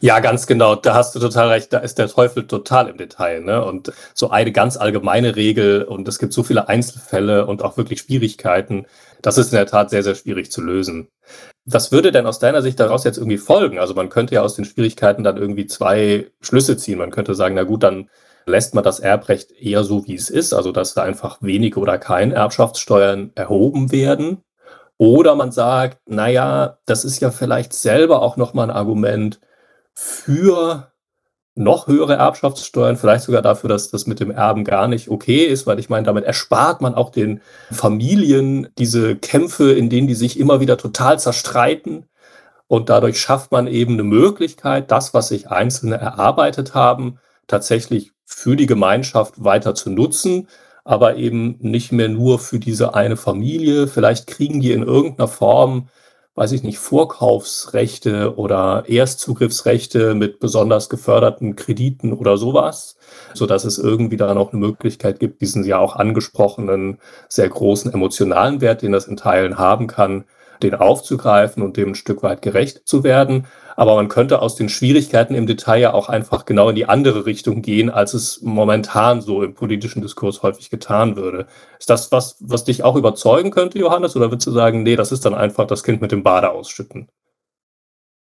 Ja, ganz genau. Da hast du total recht. Da ist der Teufel total im Detail. Ne? Und so eine ganz allgemeine Regel und es gibt so viele Einzelfälle und auch wirklich Schwierigkeiten. Das ist in der Tat sehr, sehr schwierig zu lösen. Was würde denn aus deiner Sicht daraus jetzt irgendwie folgen? Also man könnte ja aus den Schwierigkeiten dann irgendwie zwei Schlüsse ziehen. Man könnte sagen, na gut, dann lässt man das Erbrecht eher so, wie es ist, also dass da einfach wenige oder keine Erbschaftssteuern erhoben werden. Oder man sagt, naja, das ist ja vielleicht selber auch nochmal ein Argument für noch höhere Erbschaftssteuern, vielleicht sogar dafür, dass das mit dem Erben gar nicht okay ist, weil ich meine, damit erspart man auch den Familien diese Kämpfe, in denen die sich immer wieder total zerstreiten. Und dadurch schafft man eben eine Möglichkeit, das, was sich Einzelne erarbeitet haben, tatsächlich für die Gemeinschaft weiter zu nutzen, aber eben nicht mehr nur für diese eine Familie. Vielleicht kriegen die in irgendeiner Form weiß ich nicht, Vorkaufsrechte oder Erstzugriffsrechte mit besonders geförderten Krediten oder sowas, so dass es irgendwie da noch eine Möglichkeit gibt, diesen ja auch angesprochenen sehr großen emotionalen Wert, den das in Teilen haben kann, den aufzugreifen und dem ein Stück weit gerecht zu werden. Aber man könnte aus den Schwierigkeiten im Detail ja auch einfach genau in die andere Richtung gehen, als es momentan so im politischen Diskurs häufig getan würde. Ist das was, was dich auch überzeugen könnte, Johannes? Oder würdest du sagen, nee, das ist dann einfach das Kind mit dem Bade ausschütten?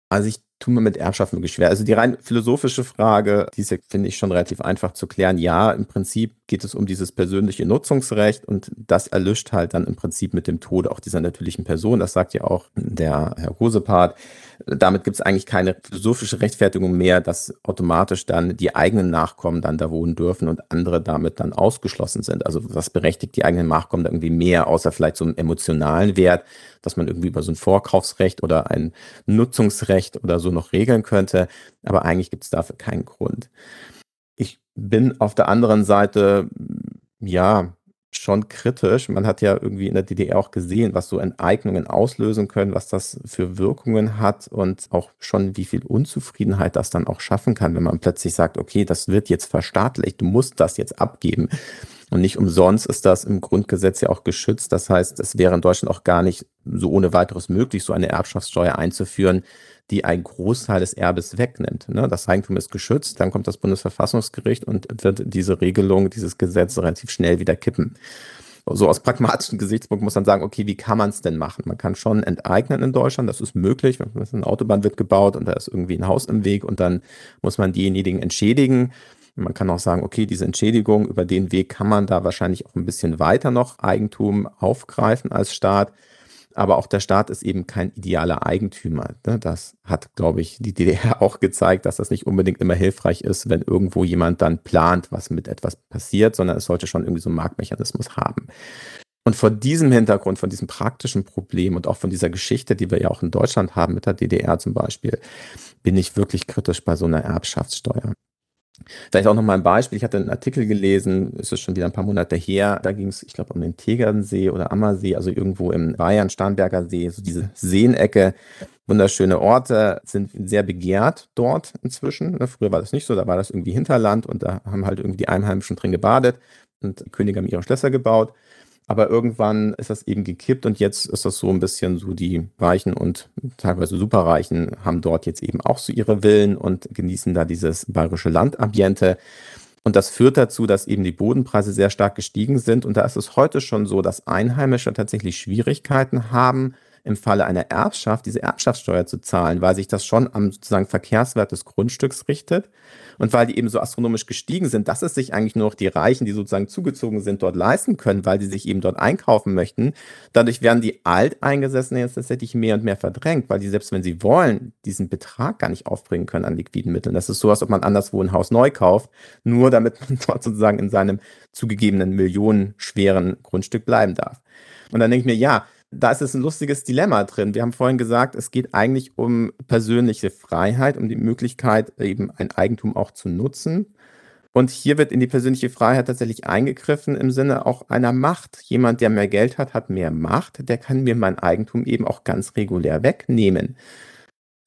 Also ich tue mir mit Erbschaft wirklich schwer. Also die rein philosophische Frage, die ist, finde ich, schon relativ einfach zu klären. Ja, im Prinzip geht es um dieses persönliche Nutzungsrecht und das erlischt halt dann im Prinzip mit dem Tode auch dieser natürlichen Person. Das sagt ja auch der Herr Hosepart. Damit gibt es eigentlich keine philosophische Rechtfertigung mehr, dass automatisch dann die eigenen Nachkommen dann da wohnen dürfen und andere damit dann ausgeschlossen sind. Also was berechtigt die eigenen Nachkommen da irgendwie mehr, außer vielleicht so einen emotionalen Wert, dass man irgendwie über so ein Vorkaufsrecht oder ein Nutzungsrecht oder so noch regeln könnte. Aber eigentlich gibt es dafür keinen Grund. Ich bin auf der anderen Seite, ja, schon kritisch. Man hat ja irgendwie in der DDR auch gesehen, was so Enteignungen auslösen können, was das für Wirkungen hat und auch schon wie viel Unzufriedenheit das dann auch schaffen kann, wenn man plötzlich sagt, okay, das wird jetzt verstaatlicht, du musst das jetzt abgeben. Und nicht umsonst ist das im Grundgesetz ja auch geschützt. Das heißt, es wäre in Deutschland auch gar nicht so ohne weiteres möglich, so eine Erbschaftssteuer einzuführen, die einen Großteil des Erbes wegnimmt. Ne? Das Eigentum ist geschützt, dann kommt das Bundesverfassungsgericht und wird diese Regelung, dieses Gesetz relativ schnell wieder kippen. So aus pragmatischen Gesichtspunkten muss man sagen, okay, wie kann man es denn machen? Man kann schon enteignen in Deutschland, das ist möglich. Eine Autobahn wird gebaut und da ist irgendwie ein Haus im Weg und dann muss man diejenigen entschädigen. Man kann auch sagen, okay, diese Entschädigung über den Weg kann man da wahrscheinlich auch ein bisschen weiter noch Eigentum aufgreifen als Staat. Aber auch der Staat ist eben kein idealer Eigentümer. Ne? Das hat, glaube ich, die DDR auch gezeigt, dass das nicht unbedingt immer hilfreich ist, wenn irgendwo jemand dann plant, was mit etwas passiert, sondern es sollte schon irgendwie so einen Marktmechanismus haben. Und vor diesem Hintergrund, von diesem praktischen Problem und auch von dieser Geschichte, die wir ja auch in Deutschland haben, mit der DDR zum Beispiel, bin ich wirklich kritisch bei so einer Erbschaftssteuer. Vielleicht auch noch mal ein Beispiel. Ich hatte einen Artikel gelesen, es ist schon wieder ein paar Monate her. Da ging es, ich glaube, um den Tegernsee oder Ammersee, also irgendwo im Bayern, Starnberger See, so diese Seenecke. Wunderschöne Orte sind sehr begehrt dort inzwischen. Ne, früher war das nicht so, da war das irgendwie Hinterland und da haben halt irgendwie die Einheimischen drin gebadet und die Könige haben ihre Schlösser gebaut. Aber irgendwann ist das eben gekippt und jetzt ist das so ein bisschen so, die Reichen und teilweise Superreichen haben dort jetzt eben auch so ihre Villen und genießen da dieses bayerische Landambiente. Und das führt dazu, dass eben die Bodenpreise sehr stark gestiegen sind. Und da ist es heute schon so, dass Einheimische tatsächlich Schwierigkeiten haben, im Falle einer Erbschaft diese Erbschaftssteuer zu zahlen, weil sich das schon am sozusagen Verkehrswert des Grundstücks richtet und weil die eben so astronomisch gestiegen sind, dass es sich eigentlich nur noch die Reichen, die sozusagen zugezogen sind, dort leisten können, weil die sich eben dort einkaufen möchten. Dadurch werden die Alteingesessenen jetzt tatsächlich mehr und mehr verdrängt, weil die selbst wenn sie wollen, diesen Betrag gar nicht aufbringen können an liquiden Mitteln. Das ist so, als ob man anderswo ein Haus neu kauft, nur damit man dort sozusagen in seinem zugegebenen millionenschweren Grundstück bleiben darf. Und dann denke ich mir, ja, da ist es ein lustiges Dilemma drin. Wir haben vorhin gesagt, es geht eigentlich um persönliche Freiheit, um die Möglichkeit, eben ein Eigentum auch zu nutzen. Und hier wird in die persönliche Freiheit tatsächlich eingegriffen im Sinne auch einer Macht. Jemand, der mehr Geld hat, hat mehr Macht. Der kann mir mein Eigentum eben auch ganz regulär wegnehmen.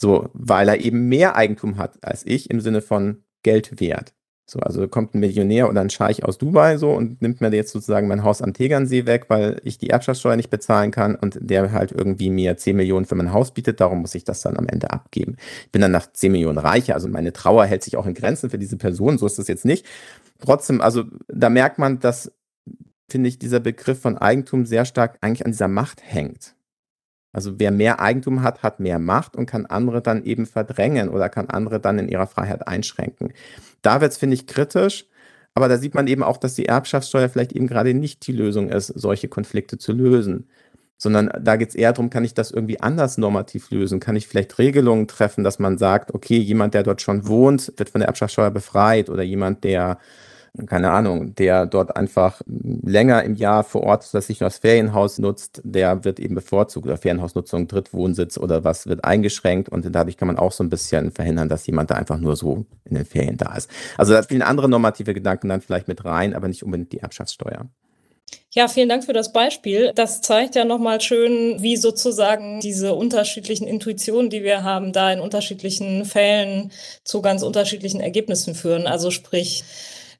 So, weil er eben mehr Eigentum hat als ich im Sinne von Geldwert. So, also kommt ein Millionär oder ein Scheich aus Dubai so und nimmt mir jetzt sozusagen mein Haus am Tegernsee weg, weil ich die Erbschaftssteuer nicht bezahlen kann und der halt irgendwie mir 10 Millionen für mein Haus bietet, darum muss ich das dann am Ende abgeben. Ich bin dann nach 10 Millionen reicher, also meine Trauer hält sich auch in Grenzen für diese Person, so ist das jetzt nicht. Trotzdem, also da merkt man, dass, finde ich, dieser Begriff von Eigentum sehr stark eigentlich an dieser Macht hängt. Also wer mehr Eigentum hat, hat mehr Macht und kann andere dann eben verdrängen oder kann andere dann in ihrer Freiheit einschränken. Da wird es, finde ich, kritisch. Aber da sieht man eben auch, dass die Erbschaftssteuer vielleicht eben gerade nicht die Lösung ist, solche Konflikte zu lösen. Sondern da geht es eher darum, kann ich das irgendwie anders normativ lösen? Kann ich vielleicht Regelungen treffen, dass man sagt, okay, jemand, der dort schon wohnt, wird von der Erbschaftssteuer befreit oder jemand, der keine Ahnung, der dort einfach länger im Jahr vor Ort dass sich nur das Ferienhaus nutzt, der wird eben bevorzugt oder Ferienhausnutzung, Drittwohnsitz oder was wird eingeschränkt und dadurch kann man auch so ein bisschen verhindern, dass jemand da einfach nur so in den Ferien da ist. Also da spielen andere normative Gedanken dann vielleicht mit rein, aber nicht unbedingt die Erbschaftssteuer. Ja, vielen Dank für das Beispiel. Das zeigt ja nochmal schön, wie sozusagen diese unterschiedlichen Intuitionen, die wir haben, da in unterschiedlichen Fällen zu ganz unterschiedlichen Ergebnissen führen. Also sprich,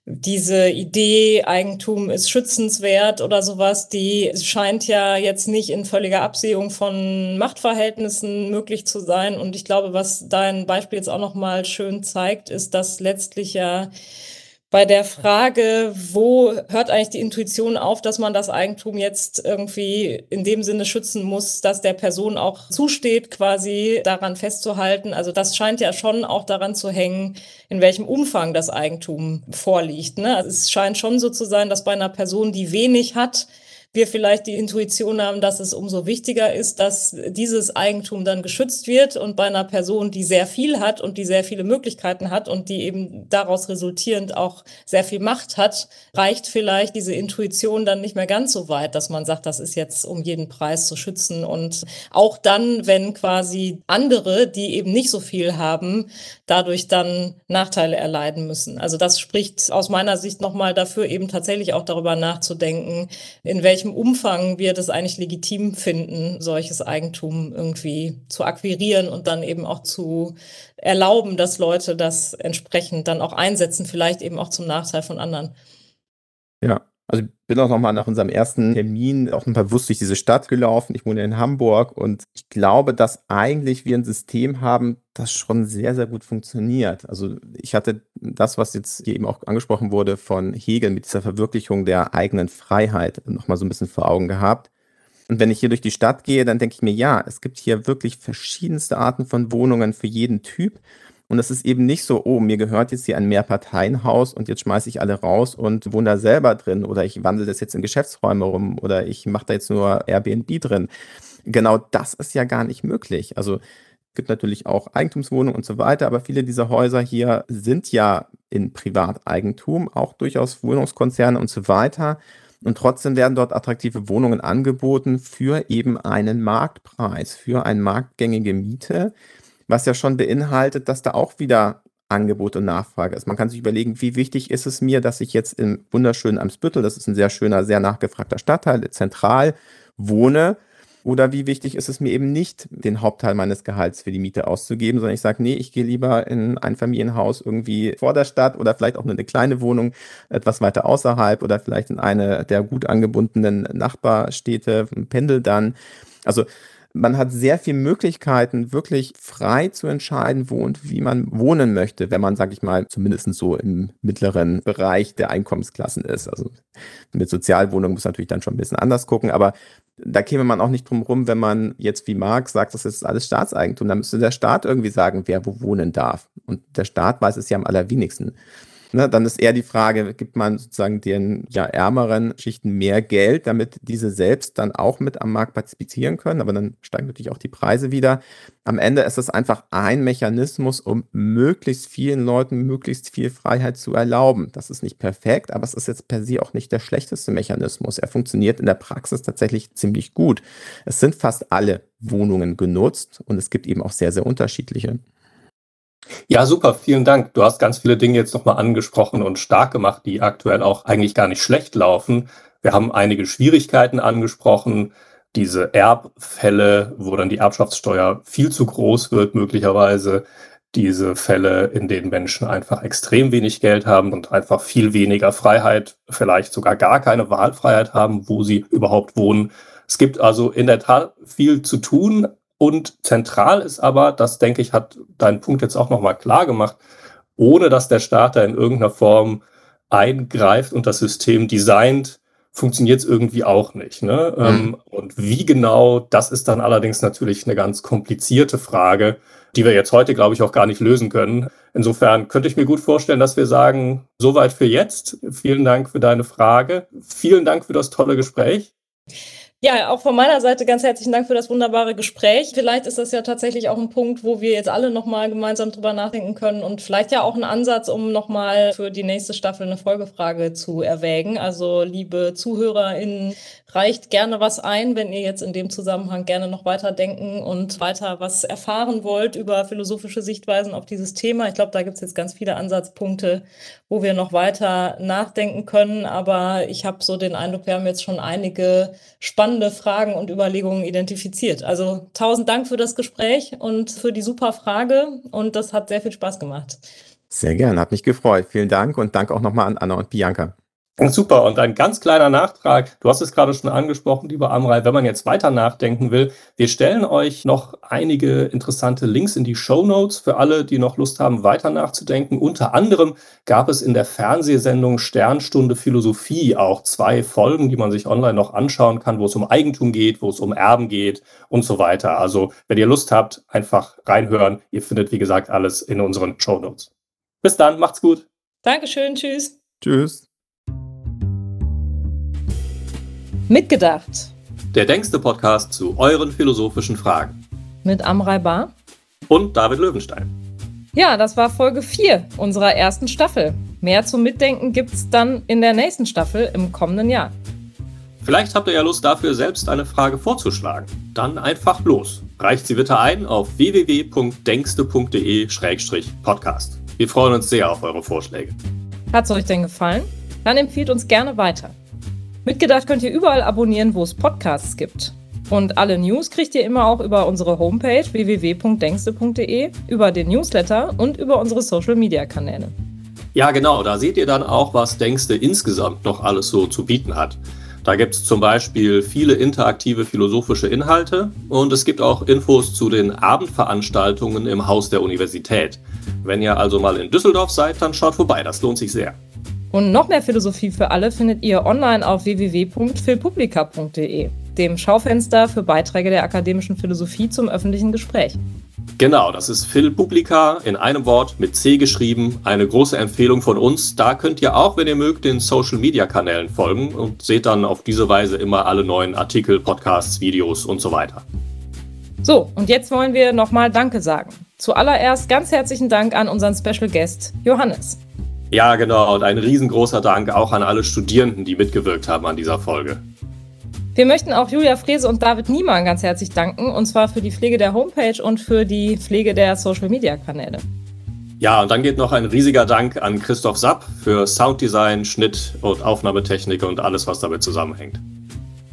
diese Idee, Eigentum ist schützenswert oder sowas, die scheint ja jetzt nicht in völliger Absehung von Machtverhältnissen möglich zu sein. Und ich glaube, was dein Beispiel jetzt auch nochmal schön zeigt, ist, dass letztlich ja bei der Frage, wo hört eigentlich die Intuition auf, dass man das Eigentum jetzt irgendwie in dem Sinne schützen muss, dass der Person auch zusteht, quasi daran festzuhalten. Also das scheint ja schon auch daran zu hängen, in welchem Umfang das Eigentum vorliegt. Ne? Also es scheint schon so zu sein, dass bei einer Person, die wenig hat, wir vielleicht die Intuition haben, dass es umso wichtiger ist, dass dieses Eigentum dann geschützt wird und bei einer Person, die sehr viel hat und die sehr viele Möglichkeiten hat und die eben daraus resultierend auch sehr viel Macht hat, reicht vielleicht diese Intuition dann nicht mehr ganz so weit, dass man sagt, das ist jetzt um jeden Preis zu schützen und auch dann, wenn quasi andere, die eben nicht so viel haben, dadurch dann Nachteile erleiden müssen. Also das spricht aus meiner Sicht nochmal dafür, eben tatsächlich auch darüber nachzudenken, in welchem welchem Umfang wir das eigentlich legitim finden, solches Eigentum irgendwie zu akquirieren und dann eben auch zu erlauben, dass Leute das entsprechend dann auch einsetzen, vielleicht eben auch zum Nachteil von anderen. Ja, also ich bin auch nochmal nach unserem ersten Termin auch nochmal bewusst durch diese Stadt gelaufen. Ich wohne in Hamburg und ich glaube, dass eigentlich wir ein System haben, das schon sehr, sehr gut funktioniert. Also ich hatte das, was jetzt hier eben auch angesprochen wurde von Hegel mit dieser Verwirklichung der eigenen Freiheit nochmal so ein bisschen vor Augen gehabt. Und wenn ich hier durch die Stadt gehe, dann denke ich mir, ja, es gibt hier wirklich verschiedenste Arten von Wohnungen für jeden Typ. Und es ist eben nicht so, oh, mir gehört jetzt hier ein Mehrparteienhaus und jetzt schmeiße ich alle raus und wohne da selber drin oder ich wandle das jetzt in Geschäftsräume rum oder ich mache da jetzt nur Airbnb drin. genau das ist ja gar nicht möglich. Also es gibt natürlich auch Eigentumswohnungen und so weiter, aber viele dieser Häuser hier sind ja in Privateigentum, auch durchaus Wohnungskonzerne und so weiter. Und trotzdem werden dort attraktive Wohnungen angeboten für eben einen Marktpreis, für eine marktgängige Miete, was ja schon beinhaltet, dass da auch wieder Angebot und Nachfrage ist. Man kann sich überlegen, wie wichtig ist es mir, dass ich jetzt im wunderschönen Amsbüttel, das ist ein sehr schöner, sehr nachgefragter Stadtteil, zentral wohne oder wie wichtig ist es mir eben nicht, den Hauptteil meines Gehalts für die Miete auszugeben, sondern ich sage, nee, ich gehe lieber in ein Familienhaus irgendwie vor der Stadt oder vielleicht auch nur eine kleine Wohnung etwas weiter außerhalb oder vielleicht in eine der gut angebundenen Nachbarstädte, pendel dann. Also man hat sehr viele Möglichkeiten, wirklich frei zu entscheiden, wo und wie man wohnen möchte, wenn man, sage ich mal, zumindest so im mittleren Bereich der Einkommensklassen ist. Also mit Sozialwohnungen muss man natürlich dann schon ein bisschen anders gucken, aber da käme man auch nicht drum rum, wenn man jetzt wie Marx sagt, das ist alles Staatseigentum. Da müsste der Staat irgendwie sagen, wer wo wohnen darf. Und der Staat weiß es ja am allerwenigsten. Ne, dann ist eher die Frage, gibt man sozusagen den ja, ärmeren Schichten mehr Geld, damit diese selbst dann auch mit am Markt partizipieren können, aber dann steigen natürlich auch die Preise wieder. Am Ende ist es einfach ein Mechanismus, um möglichst vielen Leuten möglichst viel Freiheit zu erlauben. Das ist nicht perfekt, aber es ist jetzt per se auch nicht der schlechteste Mechanismus. Er funktioniert in der Praxis tatsächlich ziemlich gut. Es sind fast alle Wohnungen genutzt und es gibt eben auch sehr, sehr unterschiedliche. Ja, super, vielen Dank. Du hast ganz viele Dinge jetzt nochmal angesprochen und stark gemacht, die aktuell auch eigentlich gar nicht schlecht laufen. Wir haben einige Schwierigkeiten angesprochen, diese Erbfälle, wo dann die Erbschaftssteuer viel zu groß wird, möglicherweise diese Fälle, in denen Menschen einfach extrem wenig Geld haben und einfach viel weniger Freiheit, vielleicht sogar gar keine Wahlfreiheit haben, wo sie überhaupt wohnen. Es gibt also in der Tat viel zu tun, und zentral ist aber, das denke ich, hat dein Punkt jetzt auch nochmal klar gemacht, ohne dass der Staat da in irgendeiner Form eingreift und das System designt, funktioniert es irgendwie auch nicht. Ne? Mhm. Ähm, und wie genau, das ist dann allerdings natürlich eine ganz komplizierte Frage, die wir jetzt heute, glaube ich, auch gar nicht lösen können. Insofern könnte ich mir gut vorstellen, dass wir sagen, soweit für jetzt. Vielen Dank für deine Frage. Vielen Dank für das tolle Gespräch. Ja, auch von meiner Seite ganz herzlichen Dank für das wunderbare Gespräch. Vielleicht ist das ja tatsächlich auch ein Punkt, wo wir jetzt alle nochmal gemeinsam drüber nachdenken können und vielleicht ja auch ein Ansatz, um nochmal für die nächste Staffel eine Folgefrage zu erwägen. Also, liebe ZuhörerInnen, reicht gerne was ein, wenn ihr jetzt in dem Zusammenhang gerne noch weiter denken und weiter was erfahren wollt über philosophische Sichtweisen auf dieses Thema. Ich glaube, da gibt es jetzt ganz viele Ansatzpunkte, wo wir noch weiter nachdenken können. Aber ich habe so den Eindruck, wir haben jetzt schon einige spannende Fragen und Überlegungen identifiziert. Also tausend Dank für das Gespräch und für die super Frage. Und das hat sehr viel Spaß gemacht. Sehr gerne, hat mich gefreut. Vielen Dank und Dank auch nochmal an Anna und Bianca. Super. Und ein ganz kleiner Nachtrag. Du hast es gerade schon angesprochen, lieber Amrei. Wenn man jetzt weiter nachdenken will, wir stellen euch noch einige interessante Links in die Show Notes für alle, die noch Lust haben, weiter nachzudenken. Unter anderem gab es in der Fernsehsendung Sternstunde Philosophie auch zwei Folgen, die man sich online noch anschauen kann, wo es um Eigentum geht, wo es um Erben geht und so weiter. Also, wenn ihr Lust habt, einfach reinhören. Ihr findet, wie gesagt, alles in unseren Show Notes. Bis dann. Macht's gut. Dankeschön. Tschüss. Tschüss. Mitgedacht. Der denkste Podcast zu euren philosophischen Fragen. Mit Amrei Bar. Und David Löwenstein. Ja, das war Folge 4 unserer ersten Staffel. Mehr zum Mitdenken gibt's dann in der nächsten Staffel im kommenden Jahr. Vielleicht habt ihr ja Lust dafür, selbst eine Frage vorzuschlagen. Dann einfach los. Reicht sie bitte ein auf www.denkste.de-podcast. Wir freuen uns sehr auf eure Vorschläge. Hat's euch denn gefallen? Dann empfiehlt uns gerne weiter. Mitgedacht könnt ihr überall abonnieren, wo es Podcasts gibt. Und alle News kriegt ihr immer auch über unsere Homepage www.denkste.de, über den Newsletter und über unsere Social-Media-Kanäle. Ja, genau, da seht ihr dann auch, was Denkste insgesamt noch alles so zu bieten hat. Da gibt es zum Beispiel viele interaktive philosophische Inhalte und es gibt auch Infos zu den Abendveranstaltungen im Haus der Universität. Wenn ihr also mal in Düsseldorf seid, dann schaut vorbei, das lohnt sich sehr. Und noch mehr Philosophie für alle findet ihr online auf www.philpublica.de, dem Schaufenster für Beiträge der akademischen Philosophie zum öffentlichen Gespräch. Genau, das ist Phil Publica in einem Wort mit C geschrieben. Eine große Empfehlung von uns. Da könnt ihr auch, wenn ihr mögt, den Social Media Kanälen folgen und seht dann auf diese Weise immer alle neuen Artikel, Podcasts, Videos und so weiter. So, und jetzt wollen wir nochmal Danke sagen. Zuallererst ganz herzlichen Dank an unseren Special Guest Johannes. Ja, genau. Und ein riesengroßer Dank auch an alle Studierenden, die mitgewirkt haben an dieser Folge. Wir möchten auch Julia Frese und David Niemann ganz herzlich danken, und zwar für die Pflege der Homepage und für die Pflege der Social-Media-Kanäle. Ja, und dann geht noch ein riesiger Dank an Christoph Sapp für Sounddesign, Schnitt und Aufnahmetechnik und alles, was damit zusammenhängt.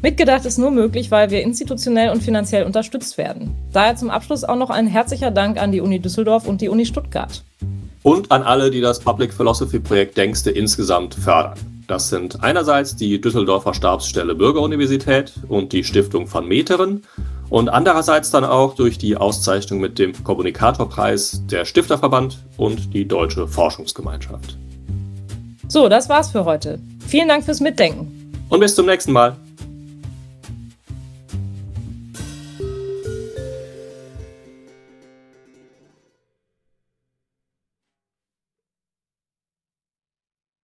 Mitgedacht ist nur möglich, weil wir institutionell und finanziell unterstützt werden. Daher zum Abschluss auch noch ein herzlicher Dank an die Uni Düsseldorf und die Uni Stuttgart. Und an alle, die das Public Philosophy Projekt Denkste insgesamt fördern. Das sind einerseits die Düsseldorfer Stabsstelle Bürgeruniversität und die Stiftung von Meteren und andererseits dann auch durch die Auszeichnung mit dem Kommunikatorpreis der Stifterverband und die Deutsche Forschungsgemeinschaft. So, das war's für heute. Vielen Dank fürs Mitdenken. Und bis zum nächsten Mal.